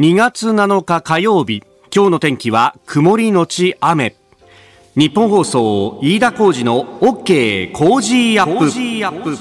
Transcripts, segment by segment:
2月7日火曜日今日の天気は曇りのち雨。日本放送飯田浩二の OK 工事アップ。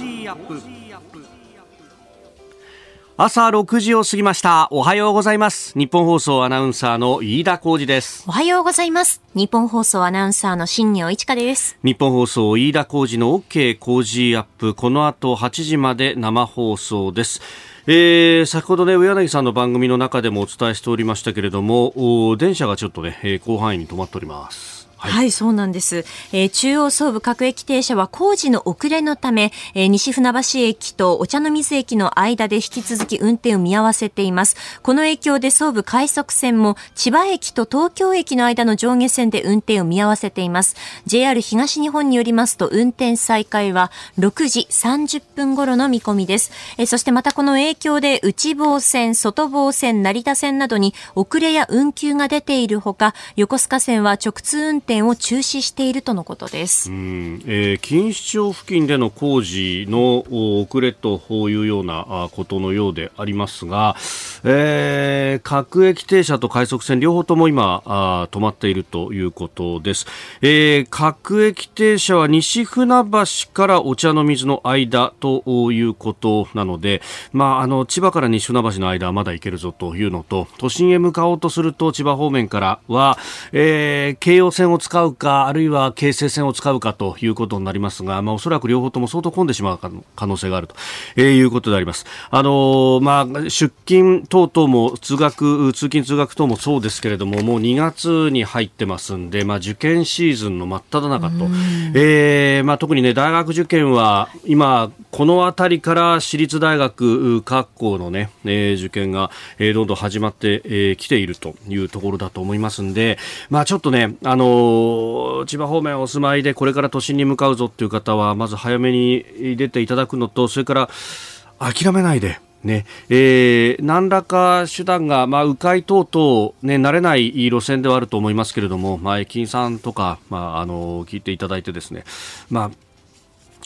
朝6時を過ぎました。おはようございます。日本放送アナウンサーの飯田浩二です。おはようございます。日本放送アナウンサーの新業一華です。日本放送飯田浩二の OK 工事アップ。この後8時まで生放送ですえー、先ほどね、上柳さんの番組の中でもお伝えしておりましたけれども、電車がちょっとね、広範囲に止まっております。はい、はい、そうなんです、えー、中央総武各駅停車は工事の遅れのため、えー、西船橋駅とお茶の水駅の間で引き続き運転を見合わせています。この影響で総武快速線も千葉駅と東京駅の間の上下線で運転を見合わせています。JR 東日本によりますと運転再開は6時30分頃の見込みです。えー、そしてまたこの影響で内房線、外房線、成田線などに遅れや運休が出ているほか、横須賀線は直通運転転を中止しているとのことです。うん、えー、錦糸町付近での工事の遅れというようなことのようでありますが、えー、各駅停車と快速線両方とも今あ止まっているということです。えー、各駅停車は西船橋からお茶の水の間ということなので、まあ、あの千葉から西船橋の間はまだ行けるぞというのと都心へ向かおうとすると千葉方面からは、えー、京葉線を使うか、あるいは京成線を使うかということになりますが、まあ、おそらく両方とも相当混んでしまう可能性があると、えー、いうことであります。あのー、まあ、出勤等々も通学、通勤通学等もそうですけれども、もう2月に入ってますんで、まあ、受験シーズンの真っ只中と、えー、まあ、特にね、大学受験は今、この辺りから私立大学各校のね、えー、受験が、えー、どんどん始まってき、えー、ているというところだと思いますんで、まあ、ちょっとね、あのー千葉方面お住まいでこれから都心に向かうぞという方はまず早めに出ていただくのとそれから諦めないでね。えー、何らか手段が、まあ、迂回等々、ね、慣れない路線ではあると思いますけれども、まあ、駅員さんとか、まあ、あの聞いていただいてですね、ま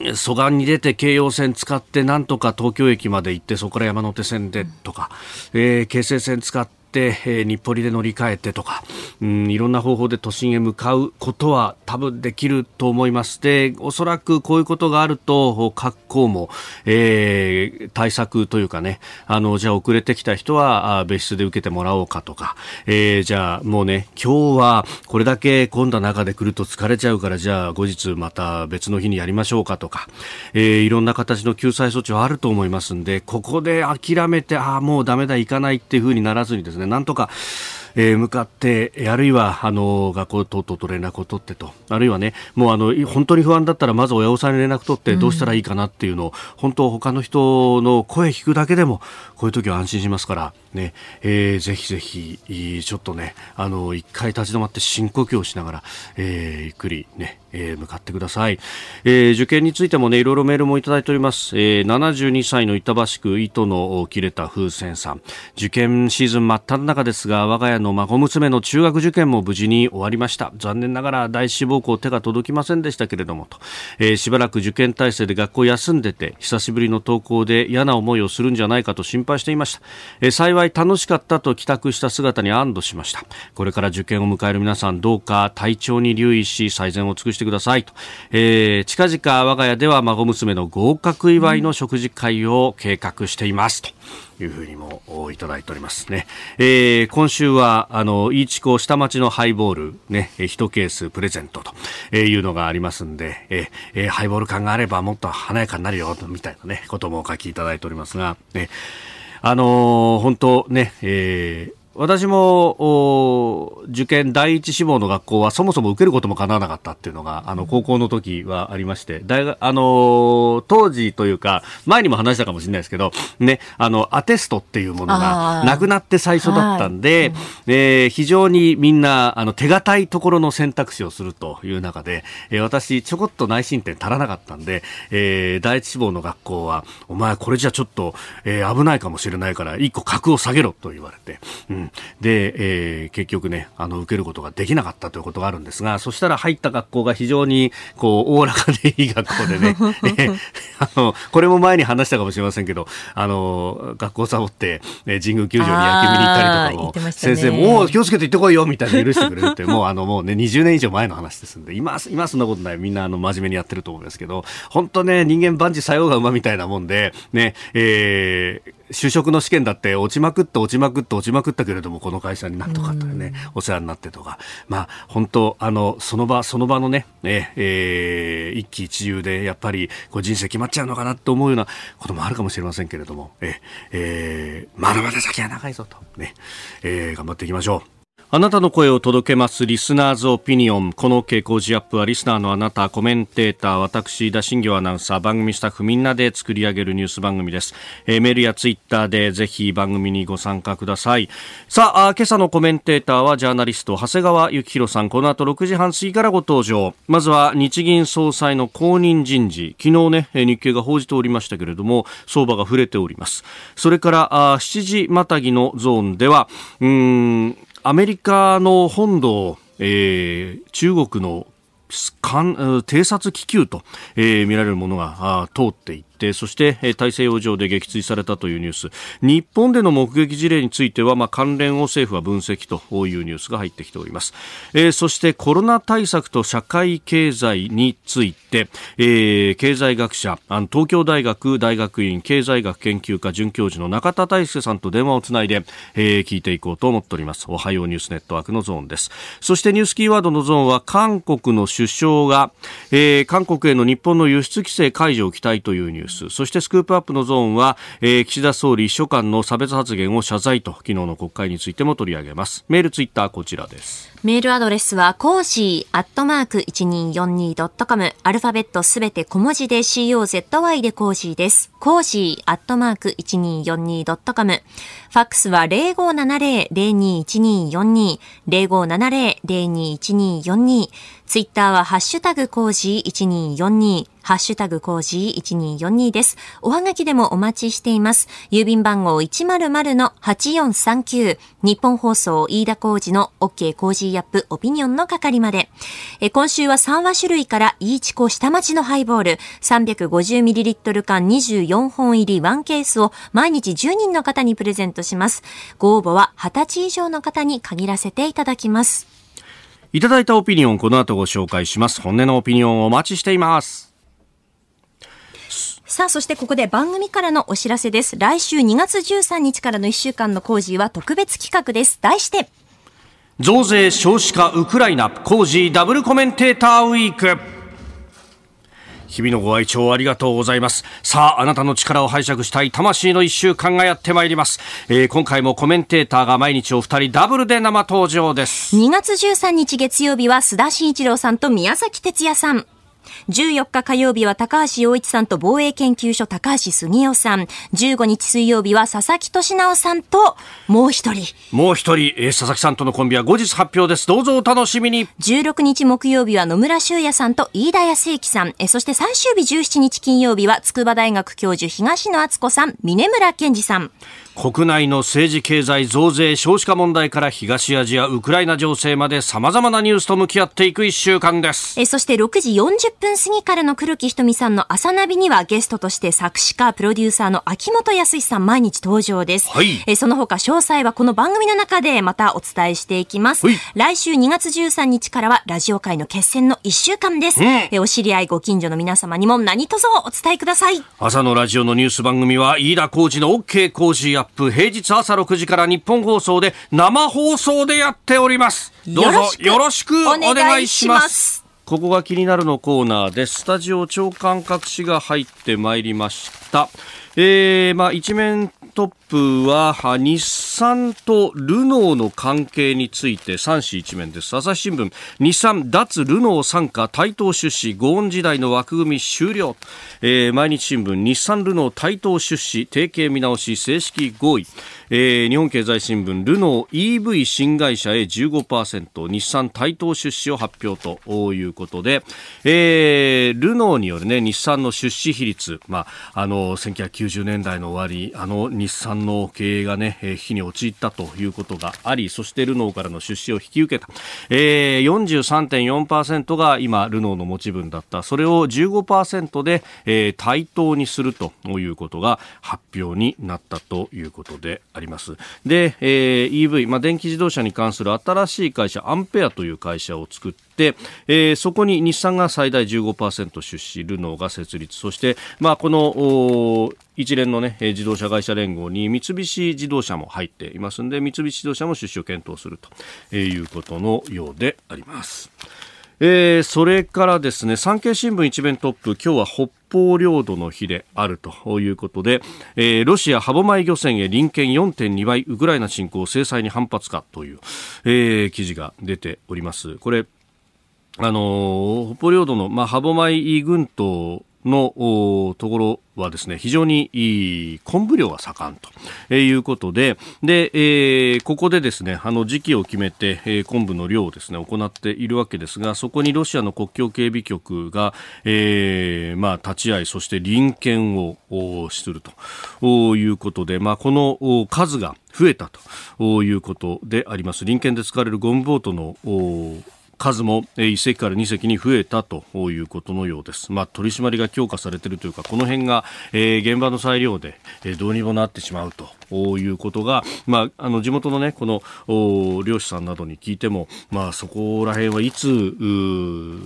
あ、蘇我に出て京葉線使ってなんとか東京駅まで行ってそこから山手線でとか、えー、京成線使って、えー、日暮里で乗り換えてとか、うん、いろんな方法で都心へ向かうことは多分できると思います。で、おそらくこういうことがあると、各校も、えー、対策というかね、あの、じゃあ遅れてきた人は別室で受けてもらおうかとか、えー、じゃあもうね、今日はこれだけ混んだ中で来ると疲れちゃうから、じゃあ後日また別の日にやりましょうかとか、えー、いろんな形の救済措置はあると思いますんで、ここで諦めて、ああ、もうダメだ、行かないっていうふうにならずにですね、なんとか、えー、向かって、あるいは、あの、学校等々と連絡を取ってと、あるいはね、もうあの、本当に不安だったら、まず親御さんに連絡取ってどうしたらいいかなっていうのを、うん、本当他の人の声聞くだけでも、こういう時は安心しますから、ね、えー、ぜひぜひ、ちょっとね、あの、一回立ち止まって深呼吸をしながら、えー、ゆっくりね、えー、向かってください、えー、受験についてもねいろいろメールもいただいております、えー、72歳の板橋区糸の切れた風船さん。受験シーズン真っ只中ですが我が家の孫娘の中学受験も無事に終わりました。残念ながら第一志望校手が届きませんでしたけれどもと、えー、しばらく受験体制で学校休んでて久しぶりの登校で嫌な思いをするんじゃないかと心配していました、えー、幸い楽しかったと帰宅した姿に安堵しました。これから受験を迎える皆さんどうか体調に留意し最善を尽くしてしてくださいと、えー、近々我が家では孫娘の合格祝いの食事会を計画していますと。いうふうにもいただいておりますね。えー、今週は、あの、イーチコ下町のハイボール、ね、一ケースプレゼントというのがありますんで、えー、ハイボール感があればもっと華やかになるよ、みたいなね、こともお書きいただいておりますが、ね、あのー、本当ね、えー、私も受験第一志望の学校はそもそも受けることも叶わなかったっていうのがあの高校の時はありまして大学あの当時というか前にも話したかもしれないですけどねあのアテストっていうものがなくなって最初だったんで、はい。えー、非常にみんなあの手堅いところの選択肢をするという中で、えー、私ちょこっと内申点足らなかったんで、えー、第一志望の学校はお前これじゃちょっと、えー、危ないかもしれないから一個格を下げろと言われて。うん、で、えー、結局ね、あの、受けることができなかったということがあるんですが、そしたら入った学校が非常に、こう、おおらかでいい学校でね、えー、あの、これも前に話したかもしれませんけど、あの、学校サボって、え神宮球場に野球見に行ったりとかも、先生も、気をつけて行ってこいよみたいな許してくれるって、もうあの、もうね、20年以上前の話ですんで、今、今そんなことない。みんなあの、真面目にやってると思うんですけど、本当ね、人間万事作用が馬みたいなもんで、ね、えー、就職の試験だって落ちまくって落ちまくって落ちまくったけれどもこの会社になんとかとね、お世話になってとかまあ本当あのその場その場のねね、えー、一喜一憂でやっぱりこう人生決まっちゃうのかなと思うようなこともあるかもしれませんけれどもええー、まだまだ先は長いぞとね、えー、頑張っていきましょう。あなたの声を届けますリスナーズオピニオン。この傾向ジアップはリスナーのあなた、コメンテーター、私、田新行アナウンサー、番組スタッフみんなで作り上げるニュース番組です。えー、メールやツイッターでぜひ番組にご参加ください。さあ、今朝のコメンテーターはジャーナリスト、長谷川幸宏さん。この後6時半過ぎからご登場。まずは日銀総裁の公認人事。昨日ね、日経が報じておりましたけれども、相場が触れております。それから、あ7時またぎのゾーンでは、うん、アメリカの本土、えー、中国の偵察気球と、えー、見られるものが通っていててそして大西洋上で撃墜されたというニュース。日本での目撃事例については、まあ、関連を政府は分析というニュースが入ってきております、えー、そしてコロナ対策と社会経済について、えー、経済学者あの東京大学大学院経済学研究科准教授の中田大輔さんと電話をつないで、えー、聞いていこうと思っております。おはようニュースネットワークのゾーンです。そしてニュースキーワードのゾーンは韓国の首相が、えー、韓国への日本の輸出規制解除を期待というニュース。スそしてスクープアップのゾーンは、えー、岸田総理秘書官の差別発言を謝罪と昨日の国会についても取り上げますメールツイッターこちらですメールアドレスは、コージーアットマーク 1242.com。アルファベットすべて小文字で COZY でコージーです。コージーアットマーク 1242.com。ファックスは0570-021242。0570-021242。ツイッターはハッシュタグコージ1242。ハッシュタグコージ1242です。おはがきでもお待ちしています。郵便番号100-8439。日本放送飯田コージの OK コージアップオピニオンの係まで。え今週は3話種類からイーチコ下町のハイボール 350ml 缶24本入り1ケースを毎日10人の方にプレゼントします。ご応募は20歳以上の方に限らせていただきます。いただいたオピニオンこの後ご紹介します。本音のオピニオンお待ちしています。さあ、そしてここで番組からのお知らせです。来週2月13日からの1週間の工事は特別企画です。題して、増税少子化ウクライナ工事ダブルコメンテーターウィーク日々のご愛聴ありがとうございます。さあ、あなたの力を拝借したい魂の一週間がやってまいります。えー、今回もコメンテーターが毎日お二人ダブルで生登場です。2月13日月曜日は須田慎一郎さんと宮崎哲也さん。14日火曜日は高橋洋一さんと防衛研究所高橋杉雄さん。15日水曜日は佐々木俊直さんともう一人。もう一人、えー、佐々木さんとのコンビは後日発表です。どうぞお楽しみに。16日木曜日は野村修也さんと飯田康之さん。えー、そして最終日17日金曜日は筑波大学教授東野敦子さん、峰村健二さん。国内の政治経済増税少子化問題から東アジアウクライナ情勢まで様々なニュースと向き合っていく一週間です。えそして6時40分過ぎからの黒木ひとみさんの朝ナビにはゲストとして作詞家プロデューサーの秋元康さん毎日登場です、はい、えその他詳細はこの番組の中でまたお伝えしていきます、はい、来週2月13日からはラジオ界の決戦の1週間です、うん、えお知り合いご近所の皆様にも何卒お伝えください。朝のラジオのニュース番組は飯田浩二の OK 工事アップ平日朝6時から日本放送で生放送でやっております。どうぞよろしくお願いします。ここが気になるのコーナーです。スタジオ長官隠しが入ってまいりました。えー、まあ一面トップは日産とルノーの関係について3紙一面です。朝日新聞。日産脱ルノー傘下対等出資。ゴーン時代の枠組み終了、えー、毎日新聞。日産ルノー対等出資提携見直し正式合意、えー、日本経済新聞ルノー EV 新会社へ15%日産対等出資を発表ということで、えー、ルノーによるね日産の出資比率。まああの1990年代の終わりあの日産の経営がね、危機に陥ったということがあり、そしてルノーからの出資を引き受けた。えー、43.4%が今、ルノーの持ち分だった。それを15%で、えー、対等にするということが発表になったということであります。で、えー、EV、まあ、電気自動車に関する新しい会社、アンペアという会社を作って、えー、そこに日産が最大15%出資、ルノーが設立、そして、まあ、この一連の、ね、自動車会社連合に三菱自動車も入っていますので三菱自動車も出資を検討するということのようであります。えー、それからですね産経新聞一面トップ今日は北方領土の日であるということで、えー、ロシア歯舞漁船へ臨検4.2倍ウクライナ侵攻制裁に反発かという、えー、記事が出ておりますこれあの北方領土の、まあ、歯舞群島のところはですね、非常に昆布漁が盛んということで、で、えー、ここでですね、あの時期を決めて、えー、昆布の漁をですね、行っているわけですが、そこにロシアの国境警備局が、えー、まあ、立ち会い、そして臨検をするということで、まあ、この数が増えたということであります。臨検で使われるゴムボートの数も1隻から2隻に増えたということのようです。まあ、取り締まりが強化されているというか、この辺が、えー、現場の裁量で、えー、どうにもなってしまうということが、まあ、あの地元のね、この漁師さんなどに聞いても、まあ、そこら辺はいつ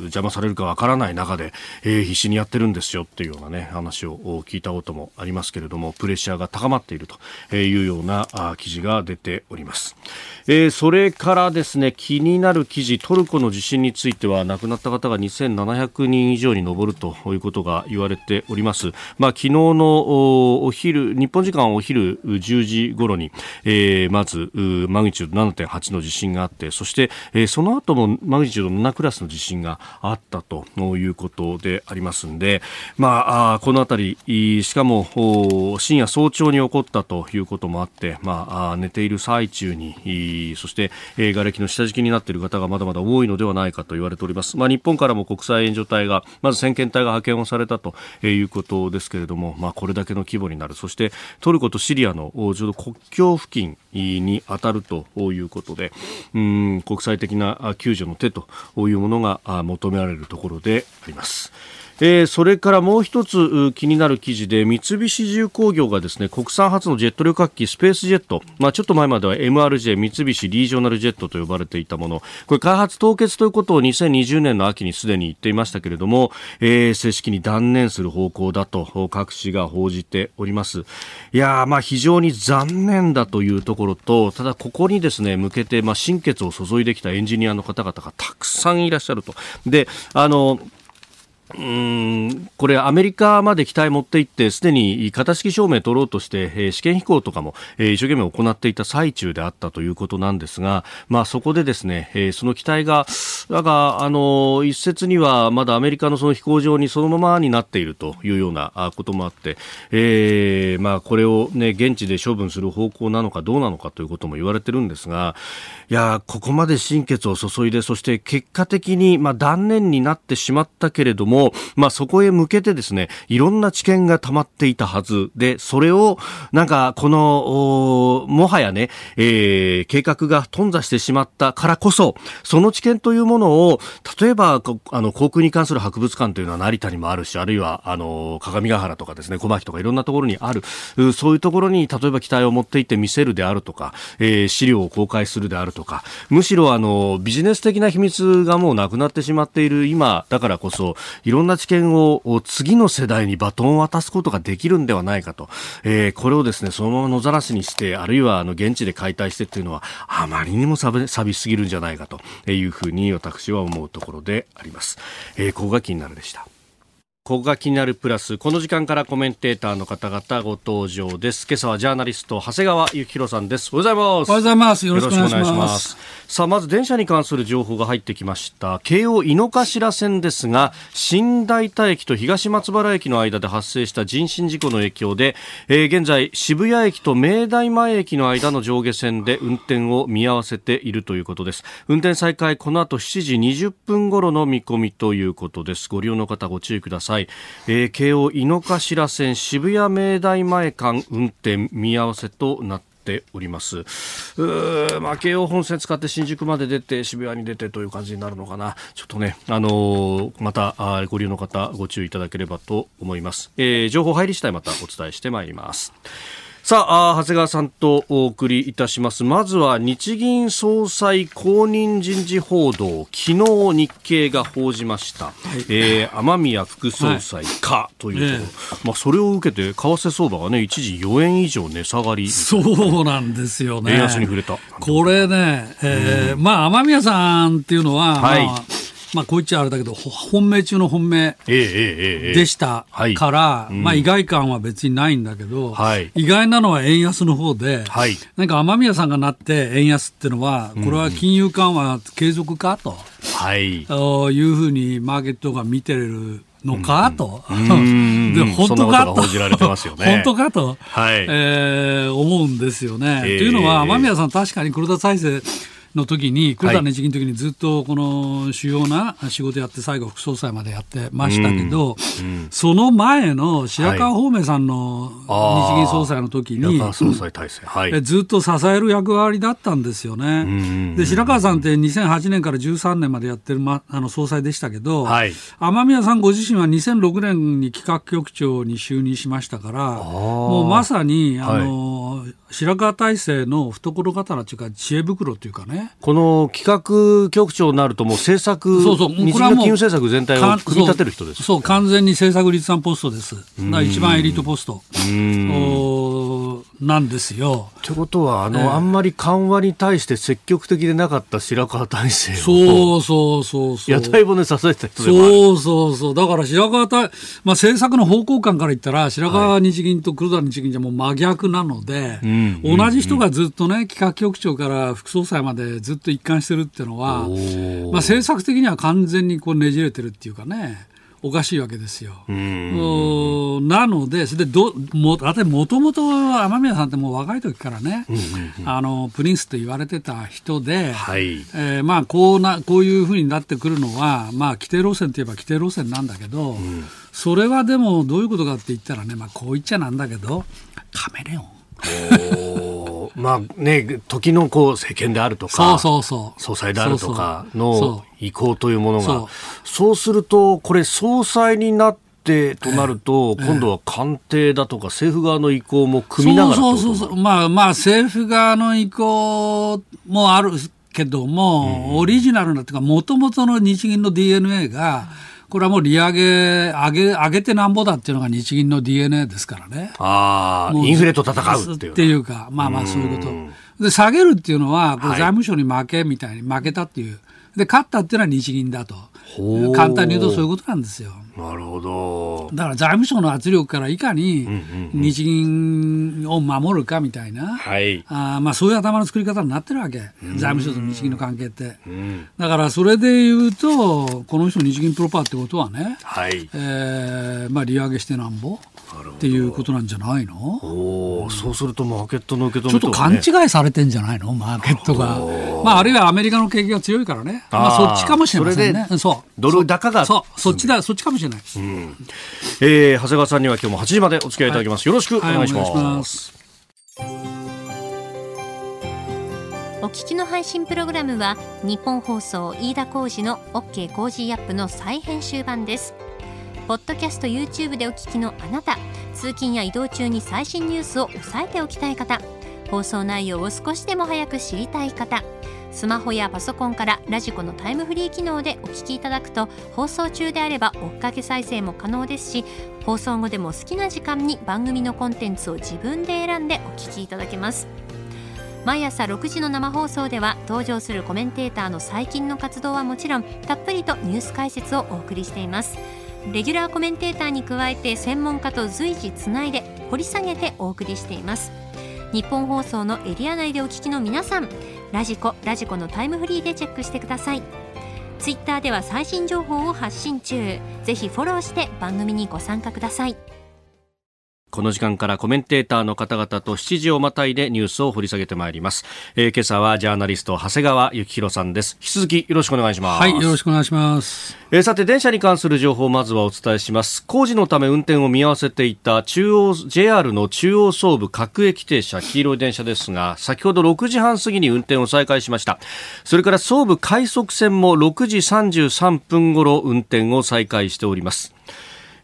邪魔されるかわからない中で、えー、必死にやってるんですよっていうようなね、話を聞いたこともありますけれども、プレッシャーが高まっているというような記事が出ております。えー、それからですね、気になる記事、トルコの地震については亡くなった方が2700人以上に上るということが言われております。まあ、昨日のお昼、日本時間お昼10時頃に、えー、まず、マグニチュード7.8の地震があって、そして、えー、その後もマグニチュード7クラスの地震があったということでありますんで、まあ、あこのあたり、しかも深夜早朝に起こったということもあって、まあ、寝ている最中に、そして、えー、瓦礫の下敷きになっている方がまだまだ多いのではないかと言われております。まあ、日本からも国際援助隊が、まず先遣隊が派遣をされたということですけれども、まあ、これだけの規模になる。そして、トルコとシリアのちょうど国境付近に当たるということで、うん国際的な救助の手というものが求められるところであります。えー、それからもう一つ気になる記事で三菱重工業がですね国産初のジェット旅客機スペースジェット、まあ、ちょっと前までは MRJ 三菱リージョナルジェットと呼ばれていたもの。これ開発凍結ということを2020年の秋にすでに言っていましたけれども、えー、正式に断念する方向だと各紙が報じております。いやまあ非常に残念だというところとただここにですね向けてまあ心血を注いできたエンジニアの方々がたくさんいらっしゃると。であのうんこれ、アメリカまで機体持って行って、すでに型式証明取ろうとして、えー、試験飛行とかも、えー、一生懸命行っていた最中であったということなんですが、まあ、そこでですね、えー、その機体が、なんか、あの、一説にはまだアメリカのその飛行場にそのままになっているというようなこともあって、えー、まあ、これをね、現地で処分する方向なのかどうなのかということも言われてるんですが、いや、ここまで心血を注いで、そして結果的に、まあ、断念になってしまったけれども、も、まあ、そこへ向けてですね、いろんな知見が溜まっていたはず。で、それを、なんか、この、もはやね、えー、計画が頓挫してしまったからこそ、その知見というものを、例えば、あの、航空に関する博物館というのは成田にもあるし、あるいは、あの、鏡ヶ原とかですね、小牧とかいろんなところにある、そういうところに、例えば機体を持って行って見せるであるとか、えー、資料を公開するであるとか、むしろ、あの、ビジネス的な秘密がもうなくなってしまっている今、だからこそ、いろんな知見を次の世代にバトンを渡すことができるんではないかと、えー、これをですねそのまま野ざらしにしてあるいはあの現地で解体してっていうのはあまりにも寂しすぎるんじゃないかというふうに私は思うところであります。えー、ここが気になるでした。ここが気になるプラスこの時間からコメンテーターの方々ご登場です。今朝はジャーナリスト長谷川幸宏さんです。おはようございます。おはようございます。よろしくお願いします。さあまず電車に関する情報が入ってきました。京王井の頭線ですが新大田駅と東松原駅の間で発生した人身事故の影響で、えー、現在渋谷駅と明大前駅の間の上下線で運転を見合わせているということです。運転再開この後7時20分頃の見込みということです。ご利用の方ご注意ください、えー、京王井の頭線渋谷明大前間運転見合わせとなってております。うまあ、京王本線使って新宿まで出て渋谷に出てという感じになるのかな。ちょっとね、あのー、またあご利用の方ご注意いただければと思います。えー、情報入り次第またお伝えしてまいります。さあ長谷川さんとお送りいたします。まずは日銀総裁公認人事報道昨日日経が報じました、はい、えー、雨宮副総裁か、というと。ころ、まあ、それを受けて為替相場がね一時4円以上値下がり。そうなんですよね。円安に触れた。これね、えー、うん、まあ雨宮さんっていうのは、はい、まあまあ、こう言っちゃあれだけど、本命中の本命でしたから、まあ、意外感は別にないんだけど、はい、意外なのは円安の方で、はい、なんか雨宮さんがなって円安っていうのは、これは金融緩和継続かと、はい、いうふうにマーケットが見てるのか、と、で本当かと、本当かと、はい。えー、思うんですよね。というのは、雨宮さん、確かに黒田再生の時に、黒田日銀の時にずっとこの主要な仕事やって、最後、副総裁までやってましたけど、その前の白川方明さんの日銀総裁の時に、総裁体制、はい、ずっと支える役割だったんですよね。で白川さんって2008年から13年までやってる、ま、あの総裁でしたけど、はい、雨宮さんご自身は2006年に企画局長に就任しましたから、もうまさにあの、はい。白川体制の懐刀というか知恵袋というかねこの企画局長になるともう政策そうそう。日銀の金融政策全体を組み立てる人です。そう完全に政策立案ポストです。一番エリートポストなんですよ。ということはあの、えー、あんまり緩和に対して積極的でなかった白川体制を。そうそうそうそう。屋台骨支えた人そうそうそう。だから白川体、まあ、政策の方向感から言ったら白川日銀と黒田日銀じゃもう真逆なので、はい同じ人がずっとね、企画局長から副総裁までずっと一貫してるっていうのは、まあ、政策的には完全にこうねじれてるっていうかね。おかしいわけですよ。なので、それでどもだってもともと雨宮さんってもう若い時からね、あのプリンスと言われてた人で、はい、えー、まあこうなこういうふうになってくるのは、まあ規定路線といえば規定路線なんだけど、うん、それはでもどういうことかって言ったらね、まあこう言っちゃなんだけど、カメレオン。まあね、時のこう政権であるとか、そうそうそう。総裁であるとかの意向というものが、そう。すると、これ、総裁になって、となると、えー、今度は官邸だとか政府側の意向も組みながらそうそうそうまあまあ政府側の意向もあるけども、うん、オリジナルなっていうかもともとの日銀の DNA が、これはもう利上げ、上げ、上げてなんぼだっていうのが日銀の DNA ですからね。ああ、インフレと戦うっていう。っていうか、まあまあそういうこと。で、下げるっていうのは、これ財務省に負けみたいに負けたっていう。で、勝ったっていうのは日銀だと。簡単に言うとそういうことなんですよ。なるほど。だから財務省の圧力からいかに日銀を守るかみたいな、はい、あまあ、そういう頭の作り方になってるわけ、財務省と日銀の関係って。だからそれで言うと、この人、日銀プロパーってことはね、はいえーまあ、利上げしてなんぼ。っていうことなんじゃないの？おそうするとマーケットの受け止め、ね、ちょっと勘違いされてんじゃないの？マーケットが。まあ、あるいはアメリカの景気が強いからね。まあ、そっちかもしれませんね。そう。ドル高が。そう。そっちだ、そっちかもしれない。うん、えー、長谷川さんには今日も8時までお付き合いいただきます。はい、よろしくお願いします。はいはい、ますお聞きの配信プログラムは日本放送飯田浩司の OK コージーアップの再編集版です。ポッドキャスト YouTube でお聞きのあなた通勤や移動中に最新ニュースを押さえておきたい方放送内容を少しでも早く知りたい方スマホやパソコンからラジコのタイムフリー機能でお聞きいただくと放送中であれば追っかけ再生も可能ですし放送後でも好きな時間に番組のコンテンツを自分で選んでお聞きいただけます。毎朝6時の生放送では登場するコメンテーターの最近の活動はもちろんたっぷりとニュース解説をお送りしています。レギュラーコメンテーターに加えて専門家と随時つないで掘り下げてお送りしています。日本放送のエリア内でお聞きの皆さんラジコラジコのタイムフリーでチェックしてください。ツイッターでは最新情報を発信中。ぜひフォローして番組にご参加ください。この時間からコメンテーターの方々と7時をまたいでニュースを掘り下げてまいります。えー、今朝はジャーナリスト長谷川幸宏さんです。引き続きよろしくお願いします。はい、よろしくお願いします。えー、さて電車に関する情報をまずはお伝えします。工事のため運転を見合わせていた中央 JR の中央総武各駅停車黄色い電車ですが、先ほど6時半過ぎに運転を再開しました。それから総武快速線も6時33分頃運転を再開しております。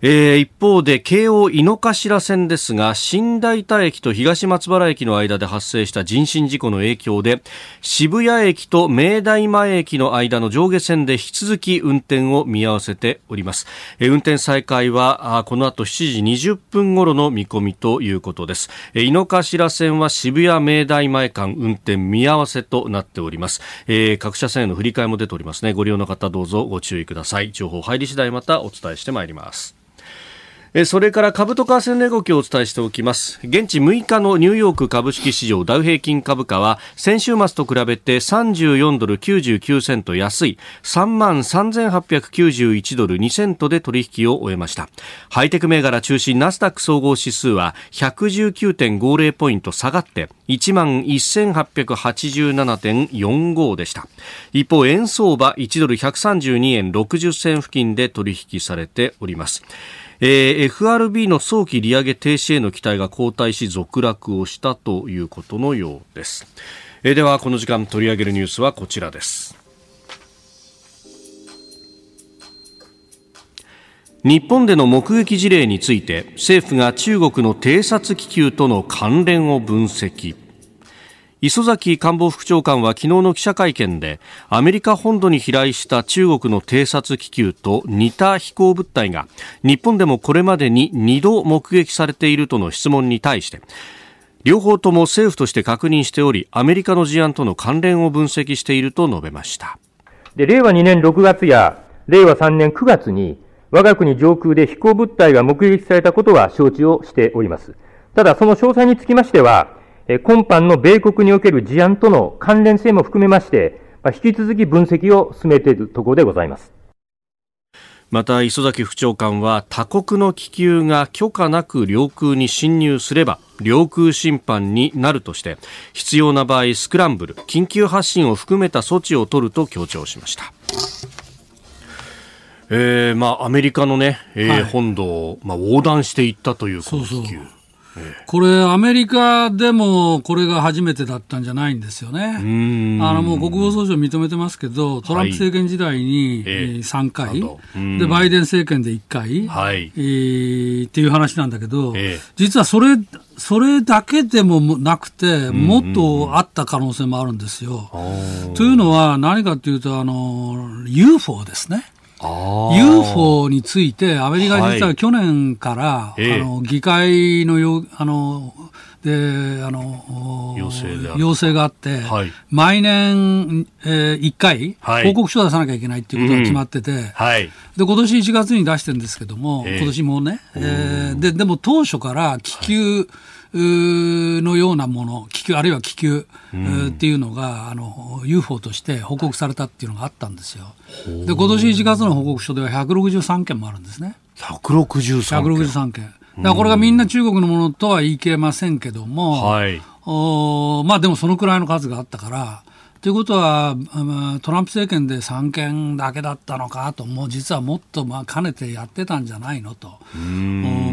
えー、一方で京王井の頭線ですが新大田駅と東松原駅の間で発生した人身事故の影響で渋谷駅と明大前駅の間の上下線で引き続き運転を見合わせております、えー、運転再開はこの後7時20分頃の見込みということです、えー、井の頭線は渋谷明大前間運転見合わせとなっております、えー、各車線への振り替えも出ておりますね。ご利用の方どうぞご注意ください。情報入り次第またお伝えしてまいります。それから株と為替の動きをお伝えしておきます。現地6日のニューヨーク株式市場ダウ平均株価は先週末と比べて34ドル99セント安い3万3891ドル2セントで取引を終えました。ハイテク銘柄中心ナスダック総合指数は119.50ポイント下がって1万1887.45でした。一方、円相場1ドル132円60銭付近で取引されております。えー、FRB の早期利上げ停止への期待が後退し続落をしたということのようです、えー、ではこの時間取り上げるニュースはこちらです。日本での目撃事例について政府が中国の偵察気球との関連を分析。磯崎官房副長官は昨日の記者会見でアメリカ本土に飛来した中国の偵察気球と似た飛行物体が日本でもこれまでに2度目撃されているとの質問に対して両方とも政府として確認しておりアメリカの事案との関連を分析していると述べました。で令和2年6月や令和3年9月に我が国上空で飛行物体が目撃されたことは承知をしております。ただその詳細につきましては今般の米国における事案との関連性も含めまして、引き続き分析を進めているところでございます。また磯崎副長官は他国の気球が許可なく領空に侵入すれば領空侵犯になるとして必要な場合スクランブル緊急発進を含めた措置を取ると強調しました。えーまあ、アメリカのね、えー、はい、本土を、まあ、横断していったというこの気球。そうそうこれ、アメリカでもこれが初めてだったんじゃないんですよね。あのもう国防総省認めてますけど、トランプ政権時代に3回、でバイデン政権で1回、はい。えー、っていう話なんだけど、実はそれそれだけでもなくて、もっとあった可能性もあるんですよ。というのは、何かというと、あの UFO ですね。UFO について、アメリカ実は去年から、はい、あの議会のよあのであの要請要請があって、はい、毎年、えー、1回、報告書を出さなきゃいけないっていうことが決まってて、うんはい、で今年1月に出してるんですけども、えー、今年もね、えー、ででも当初から気球、のようなもの、気球、あるいは気球、っていうのが、あの、UFO として報告されたっていうのがあったんですよ。で、今年1月の報告書では163件もあるんですね。163件 ?163 件。だからこれがみんな中国のものとは言い切れませんけども、はい、おまあでもそのくらいの数があったから、ということは、トランプ政権で3件だけだったのかと、もう実はもっとまあかねてやってたんじゃないのと、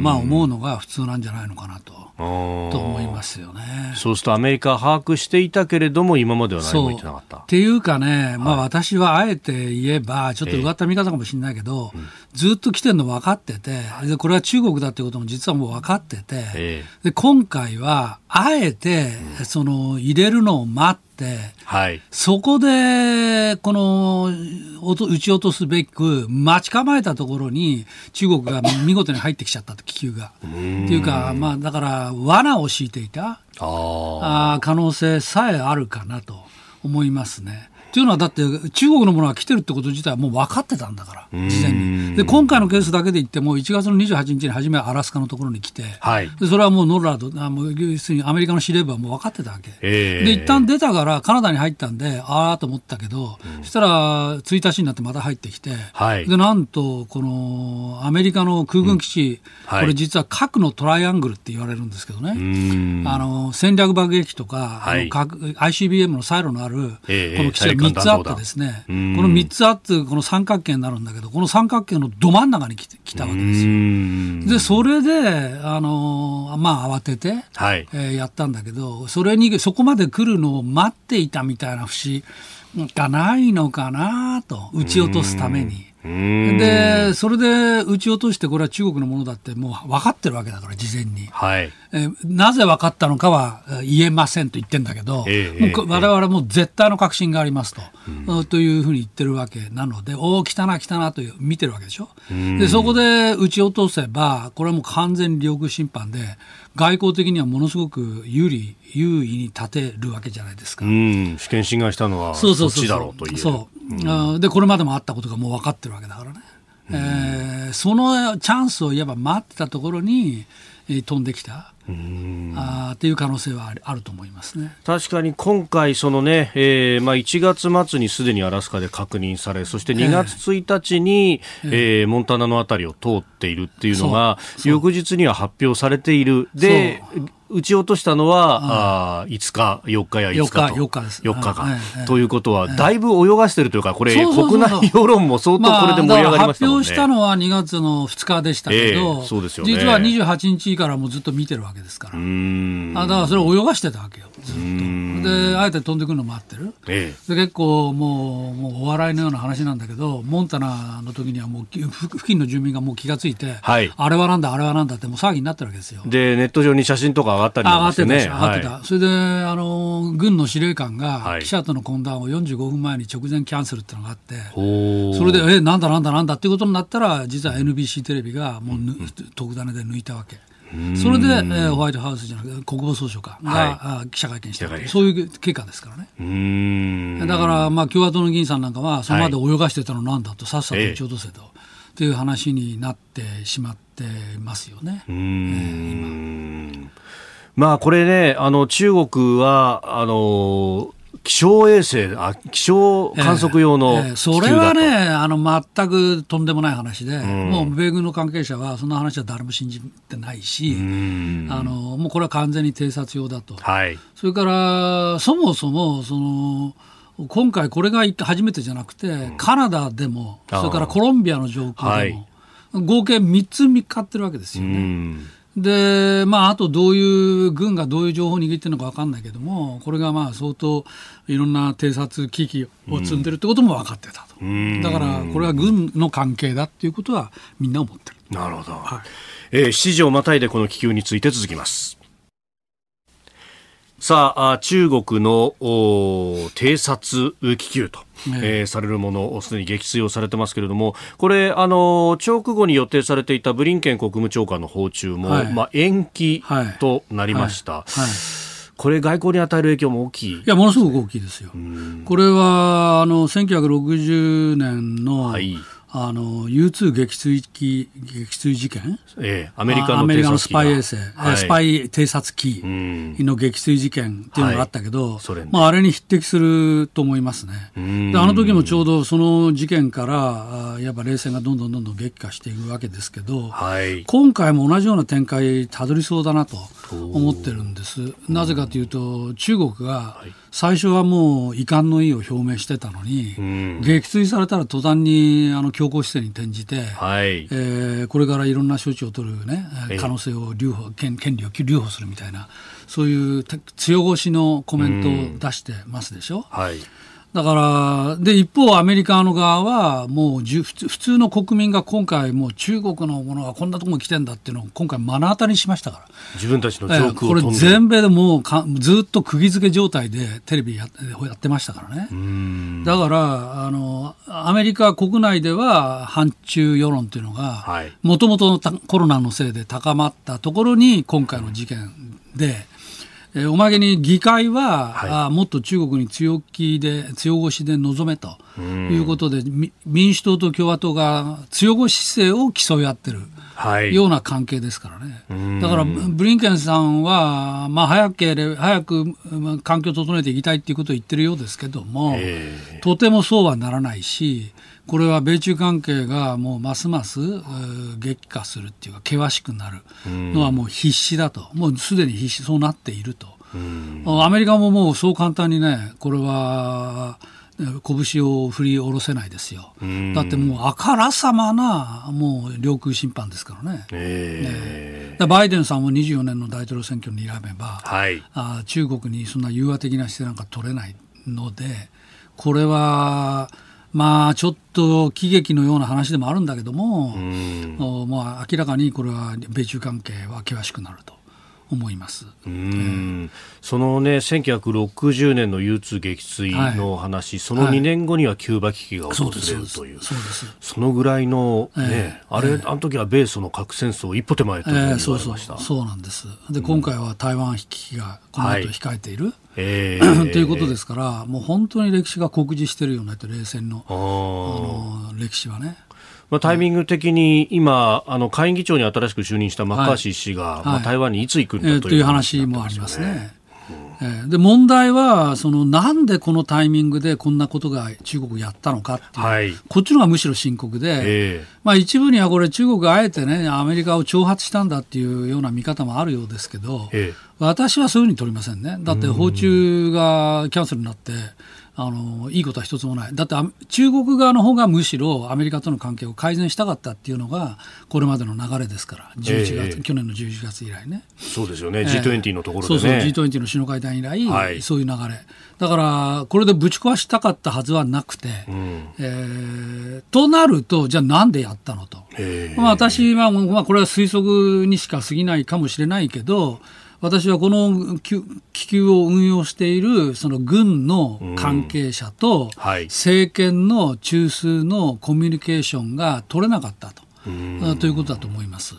まあ、思うのが普通なんじゃないのかなと。と思いますよね。そうするとアメリカは把握していたけれども、今までは何も言ってなかった。っていうかね、まあ、私はあえて言えば、ちょっとうがった見方かもしれないけど、えーずっと来てるの分かってて、でこれは中国だっていうことも実はもう分かってて、えー、で今回はあえて、その入れるのを待って、はい、そこでこの撃ち落とすべく待ち構えたところに中国が 見事に入ってきちゃったと気球が。っていうか、まあ、だから罠を敷いていた。あ可能性さえあるかなと思いますね。っていうのは、だって中国のものが来てるってこと自体はもう分かってたんだから、事前に。で、今回のケースだけで言っても、1月の28日に初めアラスカのところに来て、はい。でそれはもうノルラード、あもう要するにアメリカの司令部はもう分かってたわけ。ええ。で、一旦出たから、カナダに入ったんで、ああと思ったけど、そしたら1日になってまた入ってきて、はい。でなんと、このアメリカの空軍基地、はい。これ実は核のトライアングルって言われるんですけどね。うん。あの戦略爆撃機とか、はい。あの核 ICBM のサイロのある、ええこの基地が3つあってですね、こうんの3つあって、この三角形になるんだけど、この三角形のど真ん中に来て来たわけですよ。うんで、それで、あのまあ、慌てて、はいえーやったんだけど、それに、そこまで来るのを待っていたみたいな節がないのかなと、撃ち落とすために。うんで、それで撃ち落として、これは中国のものだってもう分かってるわけだから、事前に。はい。えーなぜ分かったのかはえー言えませんと言ってんだけど、ええもうこ我々も絶対の確信がありますと、うんというふうに言ってるわけなので、おお、来たな、来たなという見てるわけでしょ？で、そこで撃ち落とせば、これはもう完全に領空侵犯で、外交的にはものすごく有利、優位に立てるわけじゃないですか。うん。主権侵害したのは、そうそそうっちそうそうだろうという。そう、あーでこれまでもあったことがもう分かってるわけだからね、えーそのチャンスをいわば待ってたところに、えー飛んできた。あーっていう可能性はあると思いますね。確かに今回、そのね、えーまあ、1月末にすでにアラスカで確認され、そして2月1日に、えーモンタナのあたりを通っているっていうのが、翌日には発表されている。で、撃ち落としたのは、あー5日、4日や5日と。4日4日です。4日か、はい。はい。ということは、だいぶ泳がしてるというか、これ、国内世論も相当これで盛り上がりましたね。だから発表したのは2月の2日でしたけど、ええそうですよね。実は28日からもずっと見てるわけですから。あだからそれを泳がしてたわけよ、ずっと。で、あえて飛んでくるの待ってる。えで結構もうもうお笑いのような話なんだけどモンタナの時にはもうき付付近の住民がもう気がついて、はいあれはなんだあれはなんだってもう騒ぎになってるわけですよえ。で、ネット上に写真とか上がったりあなんですよね。上がってたはいそれであの軍の司令官はいが記者との懇談を45分前に直前キャンセルっていうのがあって、ほーそれで、え、なんだなんだなんだっていうことになったら、実は NBC テレビがもうぬ、特ダネで抜いたわけ。それで、えーホワイトハウスじゃなくて、国防総省かが、はい。あ記者会見してそういう結果ですからね。だから、まあ、共和党の議員さんなんかは、それまで泳がしてたのなんだと、さっさとええ。撃ち落とせと、っていう話になってしまってますよね。うーん。まあこれね、あの中国はあの気象衛星あ、気象観測用のええ気球だと、それはね、あの全くとんでもない話で、もう米軍の関係者は、そんな話は誰も信じてないし、うん。あのもうこれは完全に偵察用だと。はい。それから、そもそも、その、今回これが初めてじゃなくて、カナダでも、それからコロンビアの上空でも、合計3つ見っかってるわけですうよね。んで、まあ、あとどういう、軍がどういう情報を握ってるのか分かんないけども、これがまあ相当いろんな偵察機器を積んでるってことも分かってたと。んだから、これは軍の関係だっていうことはみんな思ってる。なるほど。はいえー7時をまたいでこの気球について続きます。さあ、あ中国のお偵察気球と、ええーされるもの、すでに撃墜をされてますけれども、これ、あの、直後に予定されていたブリンケン国務長官の訪中も、はいまあ、延期はいとなりました。はい。これ、外交に与える影響も大きい。いや、ものすごく大きいですよ。これは、あの、1960年の、はいあの、U2 撃墜機、撃墜事件？えーアメリカのスパイ衛星、はい。スパイ偵察機ん。の撃墜事件っていうのがあったけど、はい。まあ、あれに匹敵すると思いますね。あの時もちょうどその事件から、あいわば冷戦がどんどんどんどん激化していくわけですけど、はい。今回も同じような展開たどりそうだなと思ってるんです。なぜかというと、中国が最初はもう遺憾の意を表明してたのに、ん撃墜されたら途端にあの強硬姿勢に転じて、はい。えーこれからいろんな処置を取る、ね、可能性を留保権権利を留保するみたいなそういうて強腰のコメントを出してますでしょ？はい。だからで一方、アメリカの側はもうじゅ普通普通の国民が今回、もう中国のものがこんなところに来てんだっていうのを今回、目の当たりにしましたから。自分たちのえ上えこれ空を飛んで全米でもうかずっと釘付け状態でテレビややってましたからね。うんだからあの、アメリカ国内では反中世論というのがはい、もともとコロナのせいで高まったところに、今回の事件で、えー、おまけに議会は、はい、あもっと中国に強気で強腰で臨めということで、民主党と共和党が強腰姿勢を競い合ってる。はい、ような関係ですからね。だから、ブリンケンさんは、まあ、早ければ、早く環境を整えていきたいということを言ってるようですけども、とてもそうはならないし、これは米中関係がもうますます激化するっていうか、険しくなるのはもう必至だと、もうすでに必死そうなっていると。アメリカももうそう簡単にね、これは、拳を振り下ろせないですよ。だってもうあからさまなもう領空侵犯ですからね。えー、ねバイデンさんも24年の大統領選挙に選べば、はい、あ中国にそんな融和的な姿勢なんか取れないので、これは、まあ、ちょっと喜劇のような話でもあるんだけども、もう明らかにこれは米中関係は険しくなると。思います。うん、そのね、1960年の U2 撃墜の話、はい、その2年後にはキューバ危機が訪れるという、そそのぐらいのね、えー、あれ、えー、あの時は米ソの核戦争一歩手前と言われました、えー、そうそうそうなんです。で、今回は台湾危機がこの後控えている。はいえー、ということですから、もう本当に歴史が酷似しているような冷戦の。あの歴史はね。まあ、タイミング的に今、あの下院議長に新しく就任したマッカーシー氏が、まあ、台湾にいつ行くんだという,、えー、という話もありますね。えで問題はその、なんでこのタイミングでこんなことが中国やったのかっていう、はい、こっちのがむしろ深刻で、えー、まあ、一部にはこれ、中国があえて、ね、アメリカを挑発したんだっていうような見方もあるようですけど、えー、私はそういうふうに取りませんね、だって訪中がキャンセルになって、あのいいことは一つもない、だって中国側の方がむしろアメリカとの関係を改善したかったっていうのが、これまでの流れですから、11月、えー、去年の11月以来ね。そうですよね、G20 のところで、ね、そうそう、G20 の首脳会談以来、はい、そういう流れ、だから、これでぶち壊したかったはずはなくて、うん、えー、となると、じゃあなんでやったのと。まあ、私は、まあ、これは推測にしか過ぎないかもしれないけど、私はこの気球を運用しているその軍の関係者と政権の中枢のコミュニケーションが取れなかったと。ということだと思います。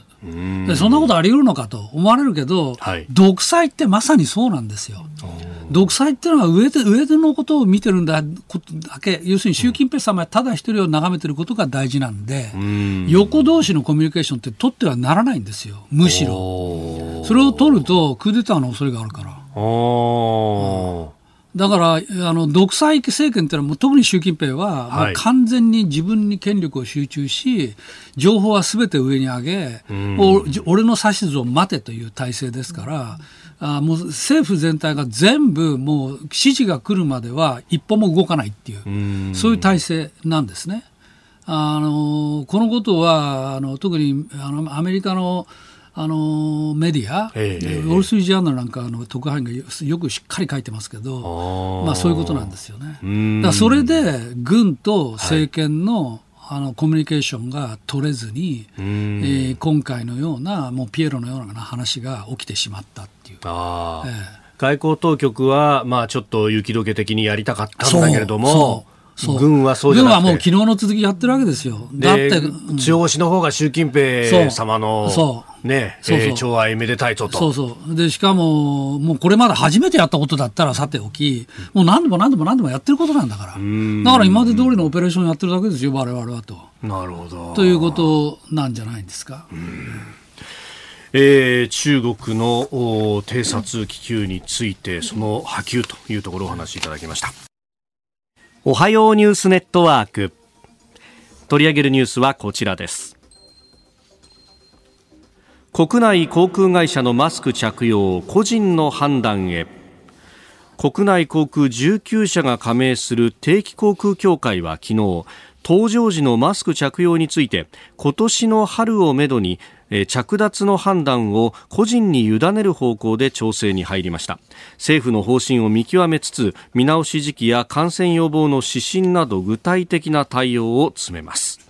でそんなことあり得るのかと思われるけど、はい、独裁ってまさにそうなんですよ。独裁っていうのは上で上でのことを見てるんだことだけ、要するに習近平様ただ一人を眺めてることが大事なんで、横同士のコミュニケーションって取ってはならないんですよ、むしろ。それを取ると、クーデターの恐れがあるから。だから、あの、独裁政権っていうのは、特に習近平は、もう完全に自分に権力を集中し、情報はすべて上に上げ、俺の指図を待てという体制ですから、あもう政府全体が全部もう指示が来るまでは一歩も動かないっていう、そういう体制なんですね。あのこのことはあの特にあのアメリカのあのメディア、えー、ウォール・ストリート・ジャーナルなんかの特派員がよくしっかり書いてますけど、まあ、そういうことなんですよね。だそれで軍と政権の、はいあのコミュニケーションが取れずに、えー、今回のようなもうピエロのような話が起きてしまったっていう。あえー、外交当局は、まあ、ちょっと雪解け的にやりたかったんだけれども、軍はそうじゃ軍はもう昨日の続きやってるわけですよ。だって、うん、中央市の方が習近平様の、そうね、そうそう、えー、寵愛めでたいぞと。そうそう。で、しかも、もうこれまだ初めてやったことだったらさておき、もう何度も何度も何度もやってることなんだから。だから今まで通りのオペレーションやってるだけですよ、我々はと。なるほど。ということなんじゃないんですか。えー、中国の偵察気球についてその波及というところをお話しいただきました。おはようニュースネットワーク。取り上げるニュースはこちらです。国内航空会社のマスク着用個人の判断へ。国内航空19社が加盟する定期航空協会は昨日搭乗時のマスク着用について今年の春をめどに着脱の判断を個人に委ねる方向で調整に入りました。政府の方針を見極めつつ見直し時期や感染予防の指針など具体的な対応を詰めます。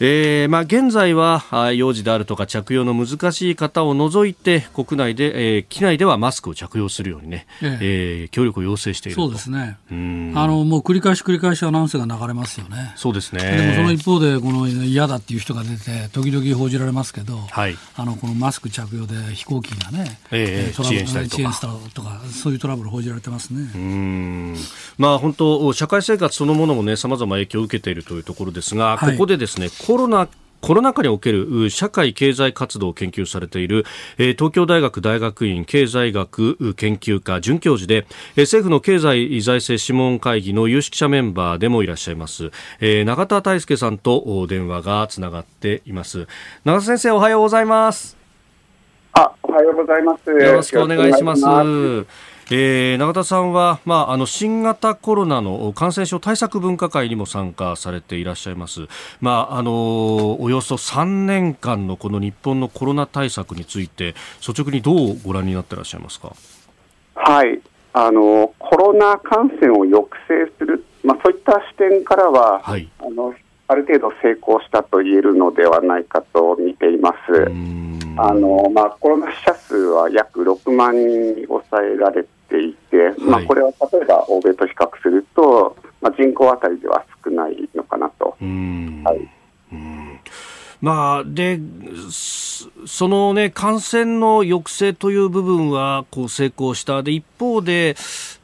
えーまあ、現在は幼児であるとか着用の難しい方を除いて国内で、えー、機内ではマスクを着用するようにね、ええ。えー、協力を要請しているそうですね。あのもう繰り返し繰り返しアナウンスが流れますよね。そうですね。でもその一方でこの嫌だっていう人が出て時々報じられますけど、はい、あのこのマスク着用で飛行機がね、えー、遅延したりとか。とかそういうトラブル報じられてますね。うん。まあ本当社会生活そのものもねさまざま影響を受けているというところですが、はい、ここでですねコロナコロナ禍における社会経済活動を研究されている、え東京大学大学院経済学研究科准教授で、え政府の経済財政諮問会議の有識者メンバーでもいらっしゃいます、え永田大輔さんと電話がつながっています。永田先生おはようございます。あおはようございます。よろしくお願いしますえー、永田さんは、まあ、あの新型コロナの感染症対策分科会にも参加されていらっしゃいます、まあ、あのおよそ3年間のこの日本のコロナ対策について率直にどうご覧になっていらっしゃいますか？はいあのコロナ感染を抑制する、まあ、そういった視点からは、はい、あのある程度成功したと言えるのではないかと見ています。あのまあ、コロナ死者数は約6万人に抑えられていて、まあ、これは例えば欧米と比較すると、まあ、人口当たりでは少ないのかなと。はい。まあ、でその、ね、感染の抑制という部分はこう成功した。で一方で、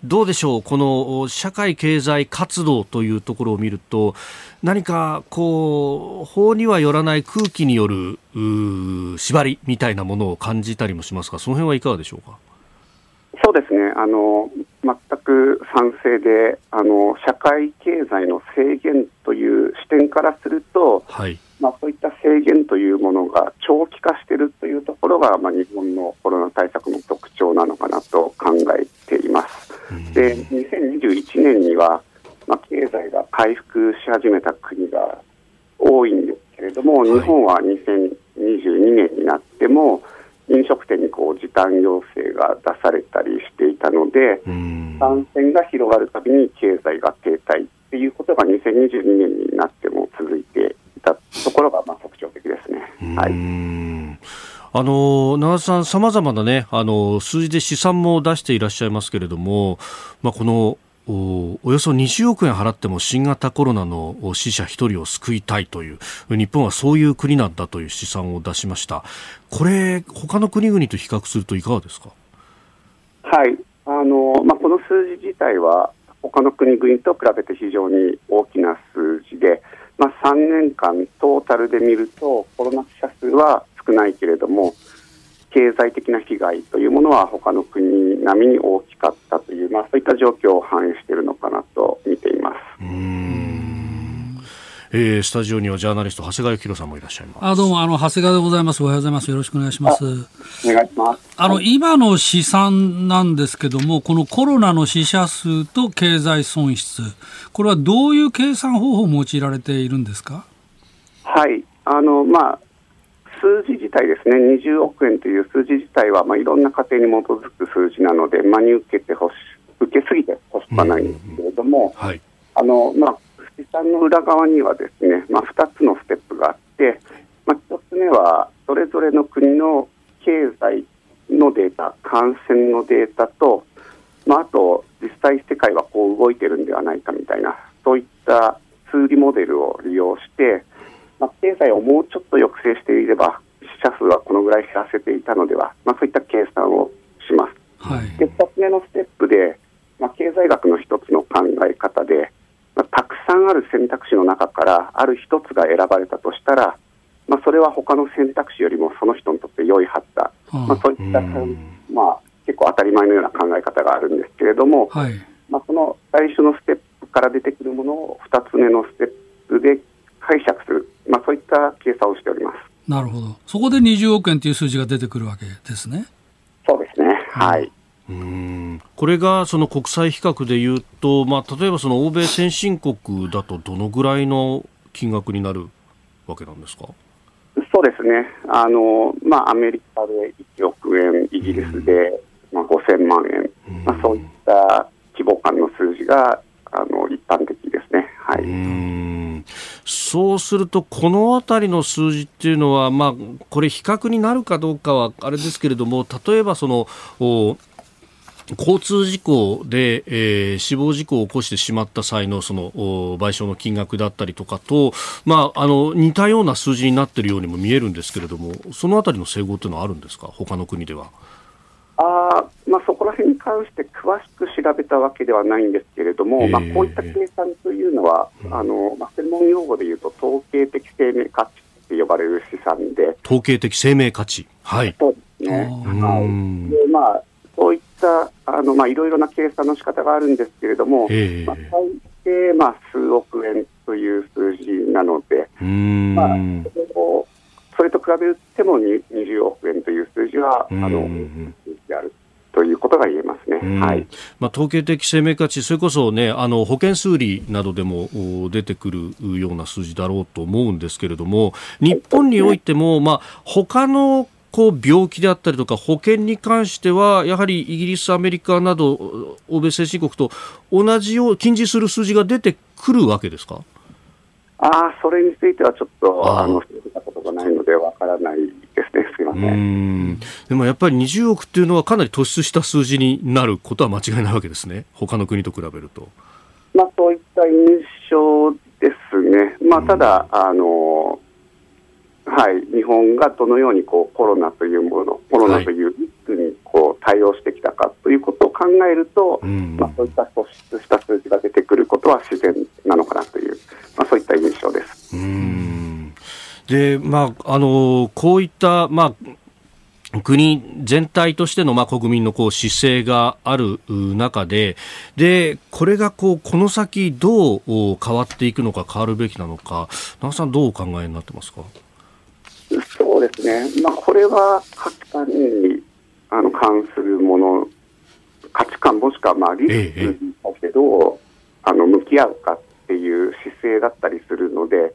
どうでしょう？この社会経済活動というところを見ると何かこう法にはよらない空気による縛りみたいなものを感じたりもしますがその辺はいかがでしょうか？あの全く賛成であの社会経済の制限という視点からすると、はい。まあ、そういった制限というものが長期化しているというところが、まあ、日本のコロナ対策の特徴なのかなと考えています。で2021年には、まあ、経済が回復し始めた国が多いんですけれども、日本は2022年になっても、飲食店にこう時短要請が出されたりしていたので、感染が広がるたびに経済が停滞っていうことが2022年になっても続いていたところがまあ特徴的ですね。はい。あの長田さん、さまざまな、ね、あの数字で試算も出していらっしゃいますけれども、まあ、このおよそ20億円払っても新型コロナの死者1人を救いたいという日本はそういう国なんだという試算を出しました。これ他の国々と比較するといかがですか？はい。あの、まあ、この数字自体は他の国々と比べて非常に大きな数字で、まあ、3年間トータルで見るとコロナ死者数は少ないけれども経済的な被害というものは他の国並みに大きかったという、まあ、そういった状況を反映しているのかなと見ています。えー、スタジオにはジャーナリスト長谷川幸宏さんもいらっしゃいます。あどうもあの長谷川でございます。おはようございます。よろしくお願いします。お願いします。あの、今の試算なんですけども、このコロナの死者数と経済損失、これはどういう計算方法を用いられているんですか？はい、あのまあ数字自体ですね、20億円という数字自体は、まあ、いろんな家庭に基づく数字なので、真に受けてほし受けすぎてほしくはないんですけれども、はい、あのまあ、富士山の裏側にはですね、まあ、2つのステップがあって、まあ、1つ目は、それぞれの国の経済のデータ、感染のデータと、まあ、あと、実際世界はこう動いてるんではないかみたいな、そういった数理モデルを利用して、まあ、経済をもうちょっと抑制していれば、死者数はこのぐらい減らせていたのでは、まあ、そういった計算をします。はい、で2つ目のステップで、まあ、経済学の一つの考え方で、まあ、たくさんある選択肢の中からある一つが選ばれたとしたら、まあ、それは他の選択肢よりもその人にとって良いはずだ、まあ、そういった、まあ、結構当たり前のような考え方があるんですけれども、はい、まあ、その最初のステップから出てくるものを2つ目のステップで解釈する、まあ、そういった計算をしております。なるほど、そこで20億円という数字が出てくるわけですね。そうですね、はい、うん。これがその国際比較でいうと、まあ、例えばその欧米先進国だとどのぐらいの金額になるわけなんですか？そうですね、あのまあ、アメリカで1億円、イギリスで、まあ、5000万円、まあ、そういった規模感の数字があの一般的ですね。はい、そうすると、このあたりの数字っていうのは、まあ、これ、比較になるかどうかはあれですけれども、例えばその、交通事故で、えー、死亡事故を起こしてしまった際のその賠償の金額だったりとかと、まあ、あの似たような数字になっているようにも見えるんですけれども、そのあたりの整合というのはあるんですか、他の国では。あまあ、そこら辺に関して詳しく調べたわけではないんですけれども、えー、まあ、こういった計算というのは、うん、あのまあ、専門用語でいうと、統計的生命価値って呼ばれる試算で、統計的生命価値、はい、そうですね、はい。でまあ、そういったあの、まあ、いろいろな計算の仕方があるんですけれども、えー、まあ、最低、まあ、数億円という数字なので、まあ、それをそれと比べても20億円という数字は、あの、であるということが言えますね、はい。まあ、統計的生命価値、それこそ、ね、あの保険数理などでも出てくるような数字だろうと思うんですけれども、日本においても、まあ他のこう病気であったりとか保険に関してはやはりイギリス、アメリカなど欧米先進国と同じよう禁じする数字が出てくるわけですか？あそれについてはちょっとあの調べたことがないのでわからないですね、すみません。でもやっぱり20億っていうのはかなり突出した数字になることは間違いないわけですね、他の国と比べると。まあ、そういった印象ですね、まあ、ただ、あのはい、日本がどのようにこうコロナというもの、コロナというリスクにこう対応してきたかということを考えると、はい、まあ、そういった突出した数字が出てくることは自然なのかなという、まあ、そういった印象です。うんで、まあ、あのこういった、まあ、国全体としての、まあ、国民のこう姿勢がある中ででこれがこうこの先どう変わっていくのか変わるべきなのか長さんどうお考えになってますか？そうですね、まあ、これは価値観にあの関するもの、価値観もしくはまあリスクに対してどう、あの向き合うかっていう姿勢だったりするので、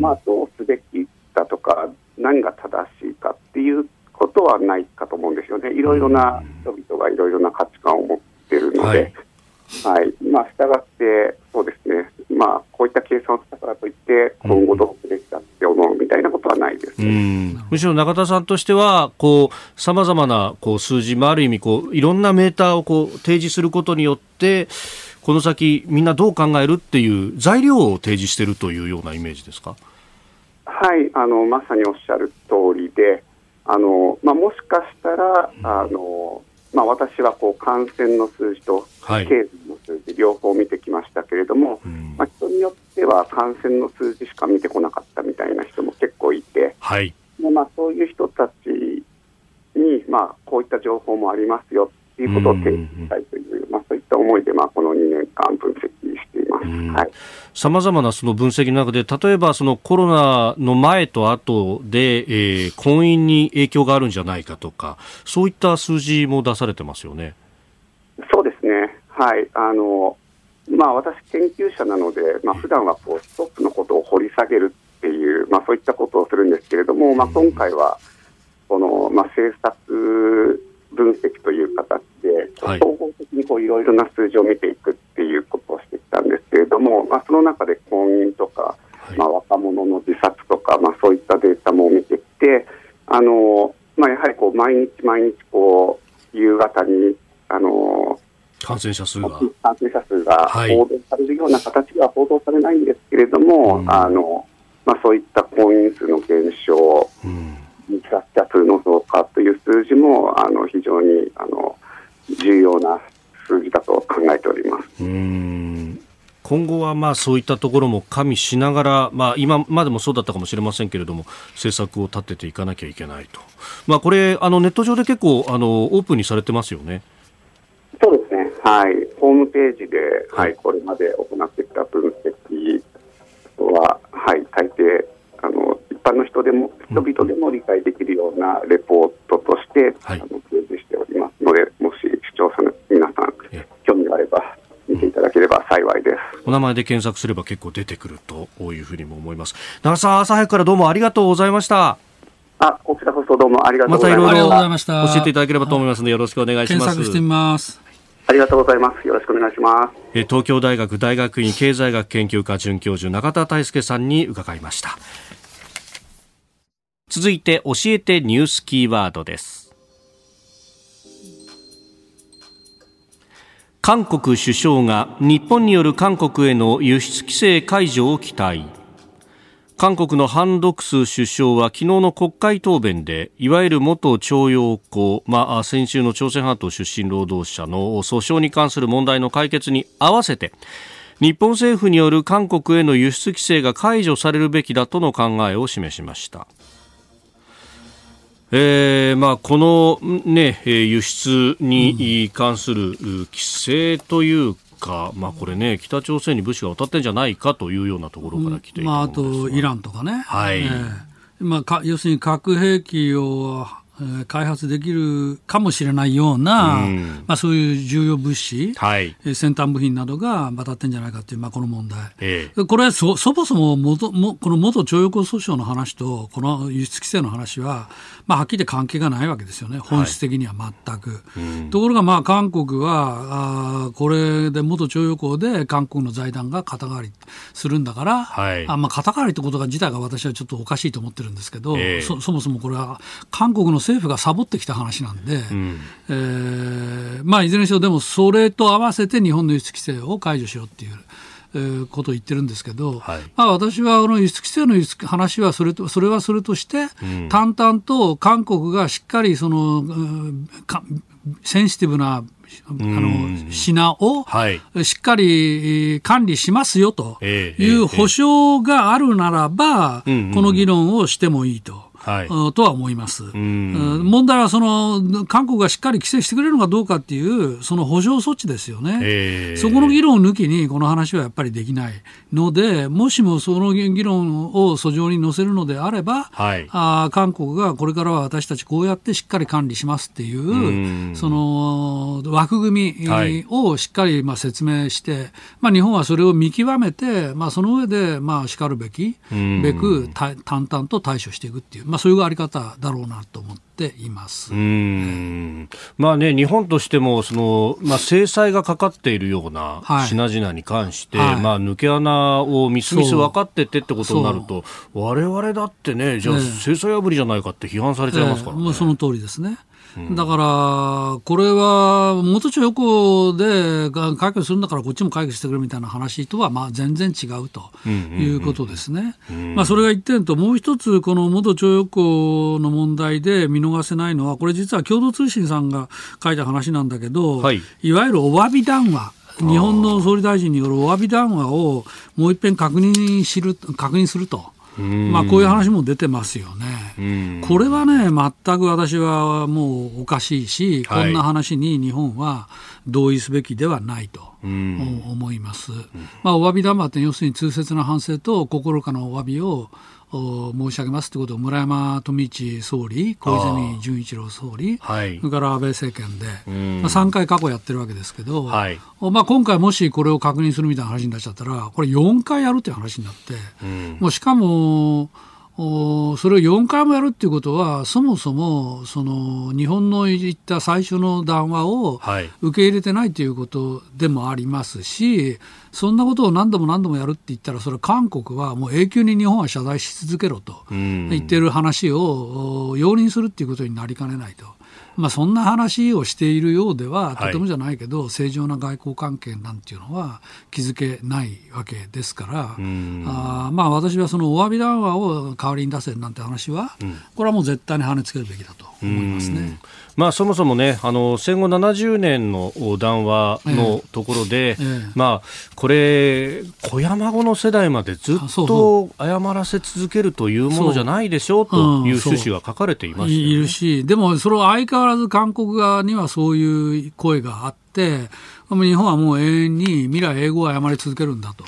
まあ、どうすべきだとか、何が正しいかっていうことはないかと思うんですよね、いろいろな人々がいろいろな価値観を持っているので。はい。はい。まあ、したがって、そうですね、まあ、こういった計算をしたからといって、今後どうすべきだって思うみたいなことはないです、ね、むしろ中田さんとしては、さまざまなこう数字、まあ、ある意味こう、いろんなメーターをこう提示することによって、この先、みんなどう考えるっていう材料を提示しているというようなイメージですか？はいあのまさにおっしゃる通りで、あのまあ、もしかしたら、あのまあ、私はこう感染の数字と経済の数字、両方見てきましたけれども、まあ、人によっては感染の数字しか見てこなかったみたいな人も結構いて、はい、まあ、そういう人たちに、まあ、こういった情報もありますよいうことを提示したいという、まあ、そういった思いで、まあ、この2年間分析しています。さまざまなその分析の中で、例えばそのコロナの前と後で、えー、婚姻に影響があるんじゃないかとか、そういった数字も出されてますよね。そうですね。はい。あの、まあ、私、研究者なので、まあ普段はこうストップのことを掘り下げるっていう、まあ、そういったことをするんですけれども、まあ、今回はこの、まあ、政策分析という形で、総合的にいろいろな数字を見ていくっていうことをしてきたんですけれども、まあ、その中で婚姻とか、まあ、若者の自殺とか、まあ、そういったデータも見てきて、あのまあ、やはりこう毎日毎日こう夕方にあの感染者数が。感染者数が報道されるような形では報道されないんですけれども、はい、あのまあ、そういった婚姻数の減少、うん、自殺者数の増加という数字もあの非常にあの重要な数字だと考えております。うん今後はまあそういったところも加味しながら、まあ、今までもそうだったかもしれませんけれども政策を立てていかなきゃいけないと、まあ、これあのネット上で結構あのオープンにされてますよね。そうですね、はい、ホームページで、はい、これまで行ってきた分析は、はい、大抵あの一般の人でも人々でも理解できるようなレポートとして、はい、あの提示しておりますのでもし視聴者の皆さん興味があれば見ていただければ幸いです。お名前で検索すれば結構出てくるというふうにも思います。長さん、朝早くからどうもありがとうございました。あ、こちらこそどうもありがとうございました。またいろいろ教えていただければと思いますので、よろしくお願いします。検索してみます。ありがとうございます。よろしくお願いします。東京大学大学院経済学研究科准教授中田大輔さんに伺いました。続いて教えてニュースキーワードです。韓国首相が日本による韓国への輸出規制解除を期待。韓国のハン・ドクス首相は昨日の国会答弁でいわゆる元徴用工、まあ、先週の朝鮮半島出身労働者の訴訟に関する問題の解決に合わせて日本政府による韓国への輸出規制が解除されるべきだとの考えを示しました。えーまあ、この、ね、輸出に関する規制というか、まあ、これね、北朝鮮に物資が渡ってんじゃないかというようなところから来ている、まあ、あとイランとかね、はい。えー。まあ、か要するに核兵器を開発できるかもしれないような、うん、まあ、そういう重要物資、はい、先端部品などが当たってんじゃないかという、まあ、この問題、ええ、これそ、そもそも元もこの元徴用工訴訟の話と、この輸出規制の話は、まあ、はっきり関係がないわけですよね、本質的には全く。はいうん、ところが、まあ、韓国はあ、これで元徴用工で韓国の財団が肩代わりするんだから、はい、あまあ、肩代わりってことが自体が私はちょっとおかしいと思ってるんですけど、え、そそもそもこれは韓国の政府がサボってきた話なんで、うん、えー、まあ、いずれにしろでもそれと合わせて日本の輸出規制を解除しようっていう。えー、ことを言ってるんですけど、はい、まあ、私はこの輸出規制の話はそれとそれはそれとして、うん、淡々と韓国がしっかりその、うん、センシティブなあの品をしっかり管理しますよという保証があるならば、この議論をしてもいいと。はい、とは思います。問題はその韓国がしっかり規制してくれるのかどうかっていうその補償措置ですよね、えー、そこの議論を抜きにこの話はやっぱりできないのでもしもその議論を訴状に載せるのであれば、はい、あ韓国がこれからは私たちこうやってしっかり管理しますっていうその枠組みをしっかりまあ説明して、まあ、日本はそれを見極めて、まあ、その上でまあしかるべきべく淡々と対処していくっていう、まあ、そういうあり方だろうなと思っています。うん。まあね、日本としてもその、まあ、制裁がかかっているような品々に関して、はい。まあ、抜け穴をみすみす分かっててってことになると、われわれだってね、じゃあ、制裁破りじゃないかって批判されちゃいますからね。えー、その通りですね。だから、これは元徴用工で解決するんだからこっちも解決してくれみたいな話とはまあ全然違うということですね。まあ、それが一点と、もう一つ、この元徴用工の問題で見逃せないのは、これ実は共同通信さんが書いた話なんだけど、はい、いわゆるお詫び談話。日本の総理大臣によるお詫び談話をもう一遍確認しる確認すると。まあ、こういう話も出てますよね。これはね、全く私はもうおかしいし、こんな話に日本は同意すべきではないと思います。まあ、お詫び談話って要するに痛切な反省と心からのお詫びを申し上げますということを村山富市総理、小泉純一郎総理、はい、それから安倍政権で、まあ、3回過去やってるわけですけど、はい、まあ、今回もしこれを確認するみたいな話になっちゃったら、これ4回やるっていう話になって、もうしかも、それを4回もやるっていうことは、そもそもその日本の言った最初の談話を受け入れてないということでもありますし、そんなことを何度も何度もやるって言ったら、それは韓国はもう永久に日本は謝罪し続けろと言ってる話を容認するっていうことになりかねないと。まあ、そんな話をしているようでは、とてもじゃないけど、はい、正常な外交関係なんていうのは築けないわけですから、あまあ、私はそのお詫び談話を代わりに出せなんて話は、うん、これはもう絶対に跳ねつけるべきだと思いますね。まあ、そもそもね、あの戦後70年の談話のところで、ええ。まあ、これ、小山後の世代までずっと謝らせ続けるというものじゃないでしょうという趣旨が書かれていまし、ね。いるし、でもそれは相変わらず韓国側にはそういう声があって、日本はもう永遠に未来永劫謝り続けるんだと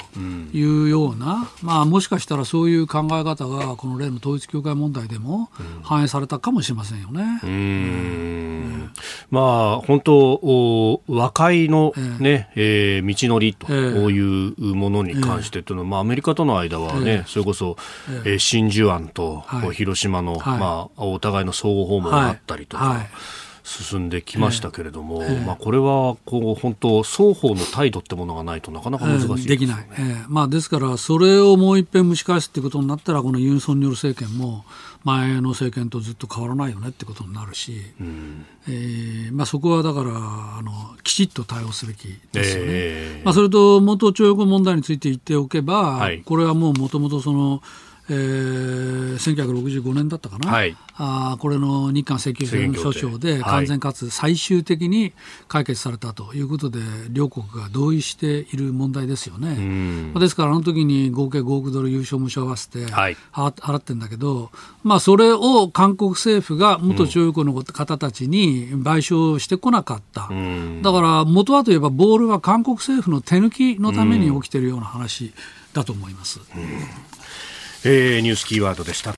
いうような、うん、まあ、もしかしたらそういう考え方がこの例の統一教会問題でも反映されたかもしれませんよね。うん、うんまあ、本当、和解のね、え。ー、えー、道のりというものに関してというのは、えー、まあ、アメリカとの間はね、えー、それこそ、えー、真珠湾と広島の、はい、まあ、お互いの相互訪問があったりとか。はい。はい進んできましたけれども、えー、まあ、これはこう本当、双方の態度ってものがないとなかなか難しいで、ね。えー、できない、えーまあ、ですから、それをもう一遍蒸し返すってことになったら、このユン・ソンニョル政権も、前の政権とずっと変わらないよねってことになるし、うん、えー、まあ、そこはだからあのきちっと対応すべきですよね。えー、まあ、それと元徴用工問題について言っておけば、はい、これはもうもともとそのえー、1965年だったかな、はい、あこれの日韓請求権訴訟で。完全かつ最終的に解決されたということで、両国が同意している問題ですよね。ですから、あの時に合計5億ドル優勝無償合わせて払ってるんだけど、まあ、それを韓国政府が元徴用工の方たちに賠償してこなかった、だから元はといえば、ボールは韓国政府の手抜きのために起きているような話だと思います。えー、ニュースキーワードでした。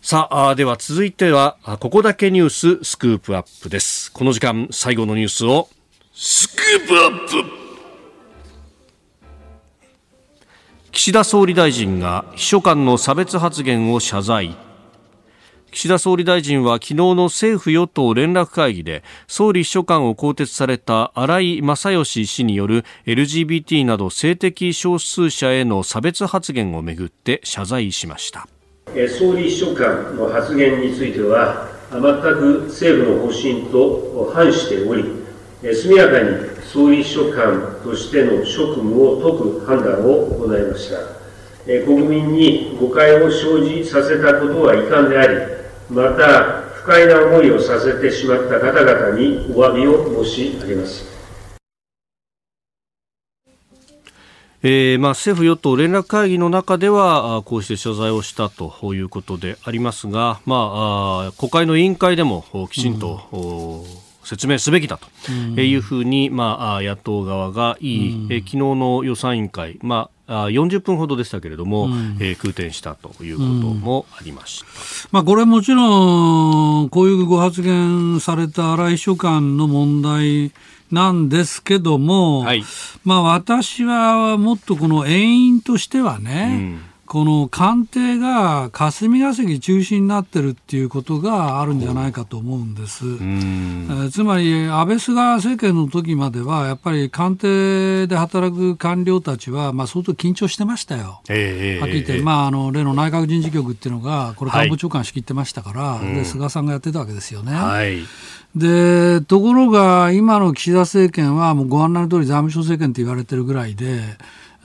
さあ、では続いては、ここだけニューススクープアップです。この時間、最後のニュースを、スクープアップ岸田総理大臣が秘書官の差別発言を謝罪。岸田総理大臣は昨日の政府与党連絡会議で総理秘書官を更迭された荒井正義氏による LGBT など性的少数者への差別発言をめぐって謝罪しました。総理秘書官の発言については全く政府の方針と反しており速やかに総理秘書官としての職務を解く判断を行いました。国民に誤解を生じさせたことは遺憾でありまた不快な思いをさせてしまった方々にお詫びを申し上げます。えーまあ、政府与党連絡会議の中ではこうして謝罪をしたということでありますが、まあ、国会の委員会でもきちんと、うん。説明すべきだというふうに、まあ、野党側がいい、え昨日の予算委員会、まあ、40分ほどでしたけれども、うん、えー、空転したということもありました、うん、まあ、これもちろん、こういうご発言された荒井秘書官の問題なんですけども、はい、まあ、私はもっとこの遠因としてはね、うんこの官邸が霞が関中心になってるっていうことがあるんじゃないかと思うんです。えー、つまり、安倍菅政権の時までは、やっぱり官邸で働く官僚たちは、まあ、相当緊張してましたよ。えー、はっきり言って、えー、まあ、あの例の内閣人事局っていうのが、これ、官房長官仕切ってましたから、はい、で菅さんがやってたわけですよね。はいでところが、今の岸田政権は、もうご案内の通り財務省政権と言われてるぐらいで、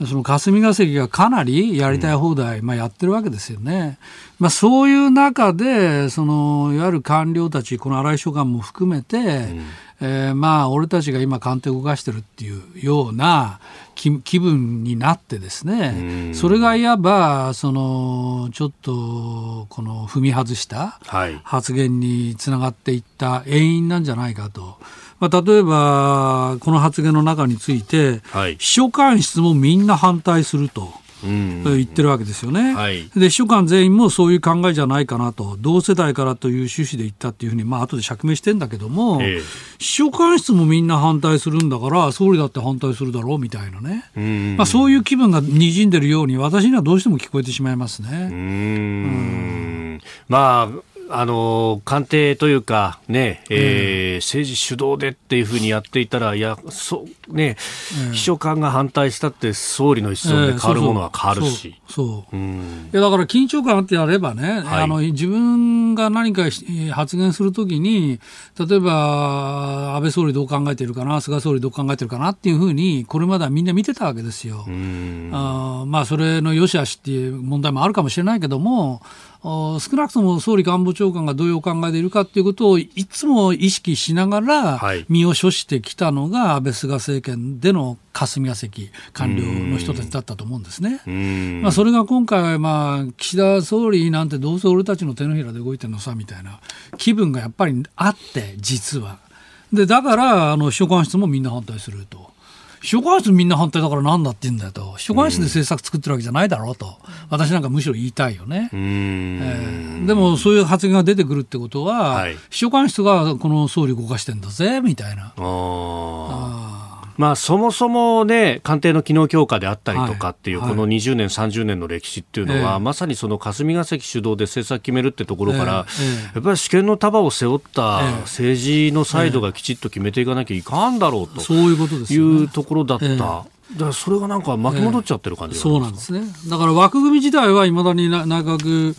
その霞が関がかなりやりたい放題、まあ、やってるわけですよね。まあ、そういう中で、そのいわゆる官僚たち、この荒井秘書官も含めて、うん、えー、まあ俺たちが今、官邸を動かしてるっていうような気分になってですね、それがいわばそのちょっとこの踏み外した発言につながっていった原因なんじゃないかと。まあ、例えば、この発言の中について、はい、秘書官室もみんな反対すると。言ってるわけですよね、はい、で秘書官全員もそういう考えじゃないかなと、同世代からという趣旨で言ったっていうふうに、まあ後で釈明してんだけども、えー、秘書官室もみんな反対するんだから、総理だって反対するだろうみたいなね、まあ、そういう気分がにじんでるように、私にはどうしても聞こえてしまいますね。うん。まああの官邸というかね、えー、政治主導でっていうふうにやっていたら、いや、そうね、秘書官が反対したって総理の一存で変わるものは変わるし。そう。いや、だから緊張感ってやればね、はい、あの、自分が何か発言するときに、例えば、安倍総理どう考えてるかな、菅総理どう考えてるかなっていうふうに、これまではみんな見てたわけですよ。あまあ、それの良し悪しっていう問題もあるかもしれないけども、少なくとも総理官房長官がどういうお考えでいるかということをいつも意識しながら身を処してきたのが安倍菅政権での霞が関官僚の人たちだったと思うんですね。まあ、それが今回、まあ、岸田総理なんてどうせ俺たちの手のひらで動いてるのさみたいな気分がやっぱりあって実は。でだからあの秘書官室もみんな反対すると。秘書官室みんな反対だからなんだって言うんだよと、秘書官室で政策作ってるわけじゃないだろうと、私なんかむしろ言いたいよね。えー、でもそういう発言が出てくるってことは、はい、秘書官室がこの総理動かしてんだぜみたいな。あまあ、そもそもね、官邸の機能強化であったりとかっていう、この20年、30年の歴史っていうのは、まさにその霞が関主導で政策決めるってところから、やっぱり主権の束を背負った政治のサイドがきちっと決めていかなきゃいかんだろうと、そういうことですいうところだった。だからそれがなんか巻き戻っちゃってる感じ、えー、そうなんですね。だから枠組み自体はいまだに内閣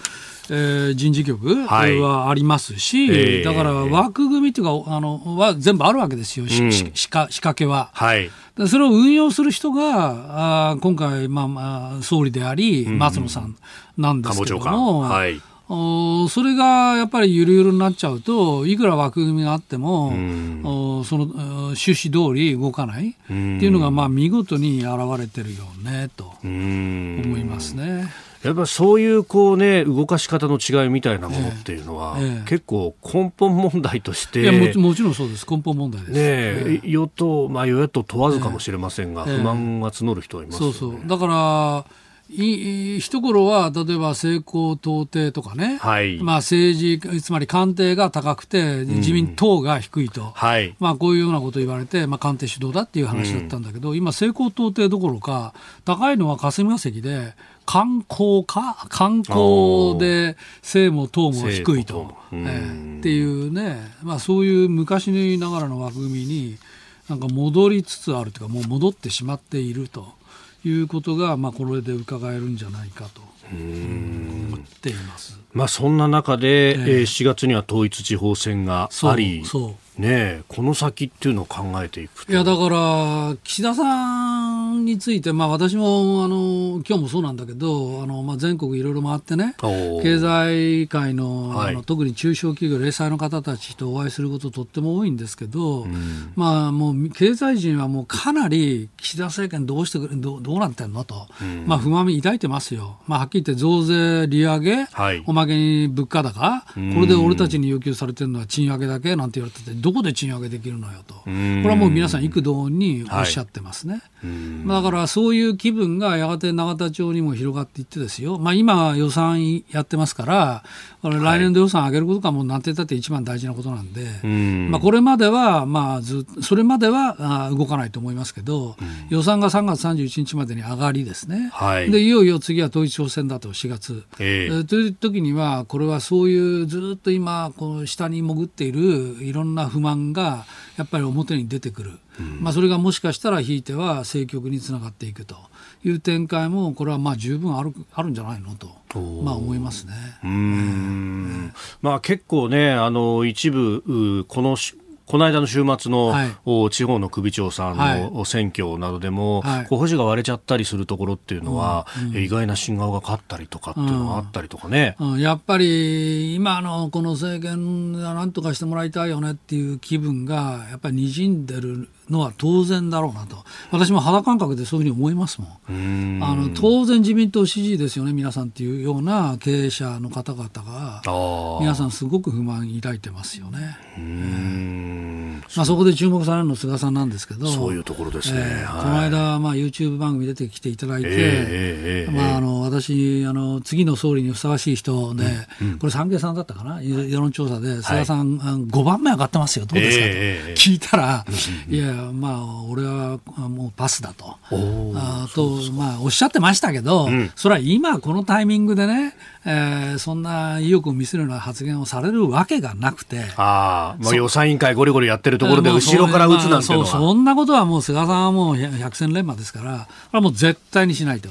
えー、人事局はありますし、はいえ。ー、だから枠組みっていうかあのは全部あるわけですよ、うん、し仕掛けは。はい、それを運用する人があ今回、まあまあ、総理であり、松野さんなんですけども。はい。おそれがやっぱりゆるゆるになっちゃうといくら枠組みがあっても、おその趣旨通り動かないっていうのがまあ見事に現れてるよねと思いますね。やっぱそういうこうね動かし方の違いみたいなものっていうのは、ええ、結構根本問題としていやももちろんそうです。根本問題です、ねえ、与党、まあ、与野党問わずかもしれませんが、不満が募る人はいます、ね、そうそう。だからい一頃は例えば成功到底とかね、はい、まあ、政治つまり官邸が高くて自民党が低いと、うんはい、まあ、こういうようなことを言われて、まあ、官邸主導だっていう話だったんだけど、うん、今、成功到底どころか高いのは霞が関で観光か？観光で性も党も低いと、えー、っていうね、まあ、そういう昔ながらの枠組みになんか戻りつつあるというかもう戻ってしまっているということが、まあ、これで伺えるんじゃないかと思っています。まあ、そんな中で、えー、4月には統一地方選がありね、この先っていうのを考えていくいやだから岸田さんについて、まあ、私もあの今日もそうなんだけどあの、まあ、全国いろいろ回ってね経済界のはい、あの特に中小企業零細の方たちとお会いすることとっても多いんですけど、うん、まあ、もう経済人はもうかなり岸田政権どうしてくれどどうなってんのと、うん、まあ、不満抱いてますよ、まあ、はっきり言って増税、利上げ、はい、おまけに物価高、これで俺たちに要求されてるのは賃上げだけなんて言われててどこで賃上げできるのよと、これはもう皆さん、幾度におっしゃってますね。はい、だからそういう気分がやがて永田町にも広がっていってですよ、まあ、今、予算やってますから、来年度予算上げることがもうなんて言ったって一番大事なことなんで、まあ、これまでは、まあず、それまでは動かないと思いますけど、予算が3月31日までに上がりですね、はい、でいよいよ次は統一地方選だと、4月。えー、という時には、これはそういうずっと今、この下に潜っているいろんな不満がやっぱり表に出てくる、うん、まあ、それがもしかしたらひいては政局につながっていくという展開もこれはまあ十分あるあるんじゃないのと、まあ、思いますね。うん、まあ、結構ねあの一部このこの間の週末の、はい、地方の首長さんの選挙などでも、はい、保守が割れちゃったりするところっていうのは、うん、意外な新顔が勝ったりとかっていうのがあったりとかね、うん。うん、やっぱり今のこの政権がなんとかしてもらいたいよねっていう気分がやっぱりにじんでるのは当然だろうなと、私も肌感覚でそういうふうに思いますもん、ん。あの当然、自民党支持ですよね、皆さんっていうような経営者の方々が、皆さん、すごく不満抱いてますよね。まあ、そこで注目されるの菅さんなんですけど、そういうところですね、えー、この間、まあ、YouTube 番組出てきていただいて、えー、まあ、あの私あの、次の総理にふさわしい人ね、うんうん、これ、産経さんだったかな、世論調査で、菅さん、はい、5番目上がってますよ、どうですか？と、聞いたら、いや、まあ、俺はもうパスだと、あとまあ、おっしゃってましたけど、うん、それは今、このタイミングでね、えー、そんな意欲を見せるような発言をされるわけがなくて、あまあ、予算委員会ごりごりやってるところで、後ろから打つなんてそそんなことはもう菅さんはもう百戦錬磨ですから、これはもう絶対にしないと、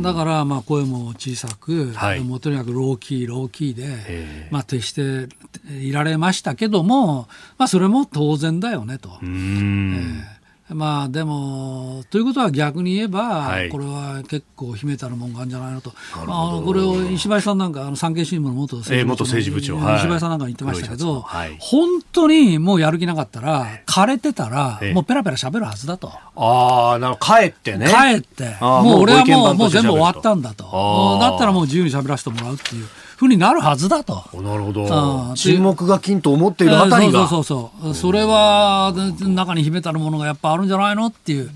だからまあ声も小さく、はい、もうとにかくローキー、ローキーで、まあ、徹していられましたけども、まあ、それも当然だよねと。えーまあでも、ということは逆に言えば、はい、これは結構秘めたるもんがあるんじゃないのと、あこれを石橋さんなんか、あの産経新聞の元政治部長,、元政治部長。はい、石橋さんなんか言ってましたけど、はい、本当にもうやる気なかったら、枯れてたら、もうペラペラしゃべるはずだと。ああ、なる帰ってね。帰って、もう俺はもうもう全部終わったんだと。だったらもう自由にしゃべらせてもらうっていう。ふうになるはずだと。なるほど。沈黙が金と思っているあたりが。そうそうそう。それは中に秘めたるものがやっぱあるんじゃないのっていう。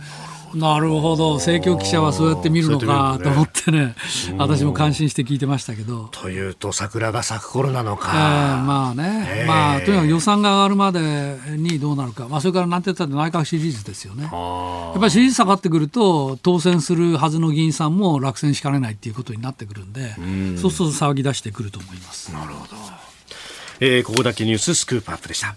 なるほど。政教記者はそうやって見るのかと思ってね。私も感心して聞いてましたけど。というと桜が咲く頃なのか、えー、まあね、えー、まあとにかく予算が上がるまでにどうなるか、まあ、それからなんて言ったって内閣支持率ですよね。やっぱり支持率下がってくると当選するはずの議員さんも落選しかねないっていうことになってくるんで、うそうすると騒ぎ出してくると思います。なるほど、えー、ここだけニューススクープアップでした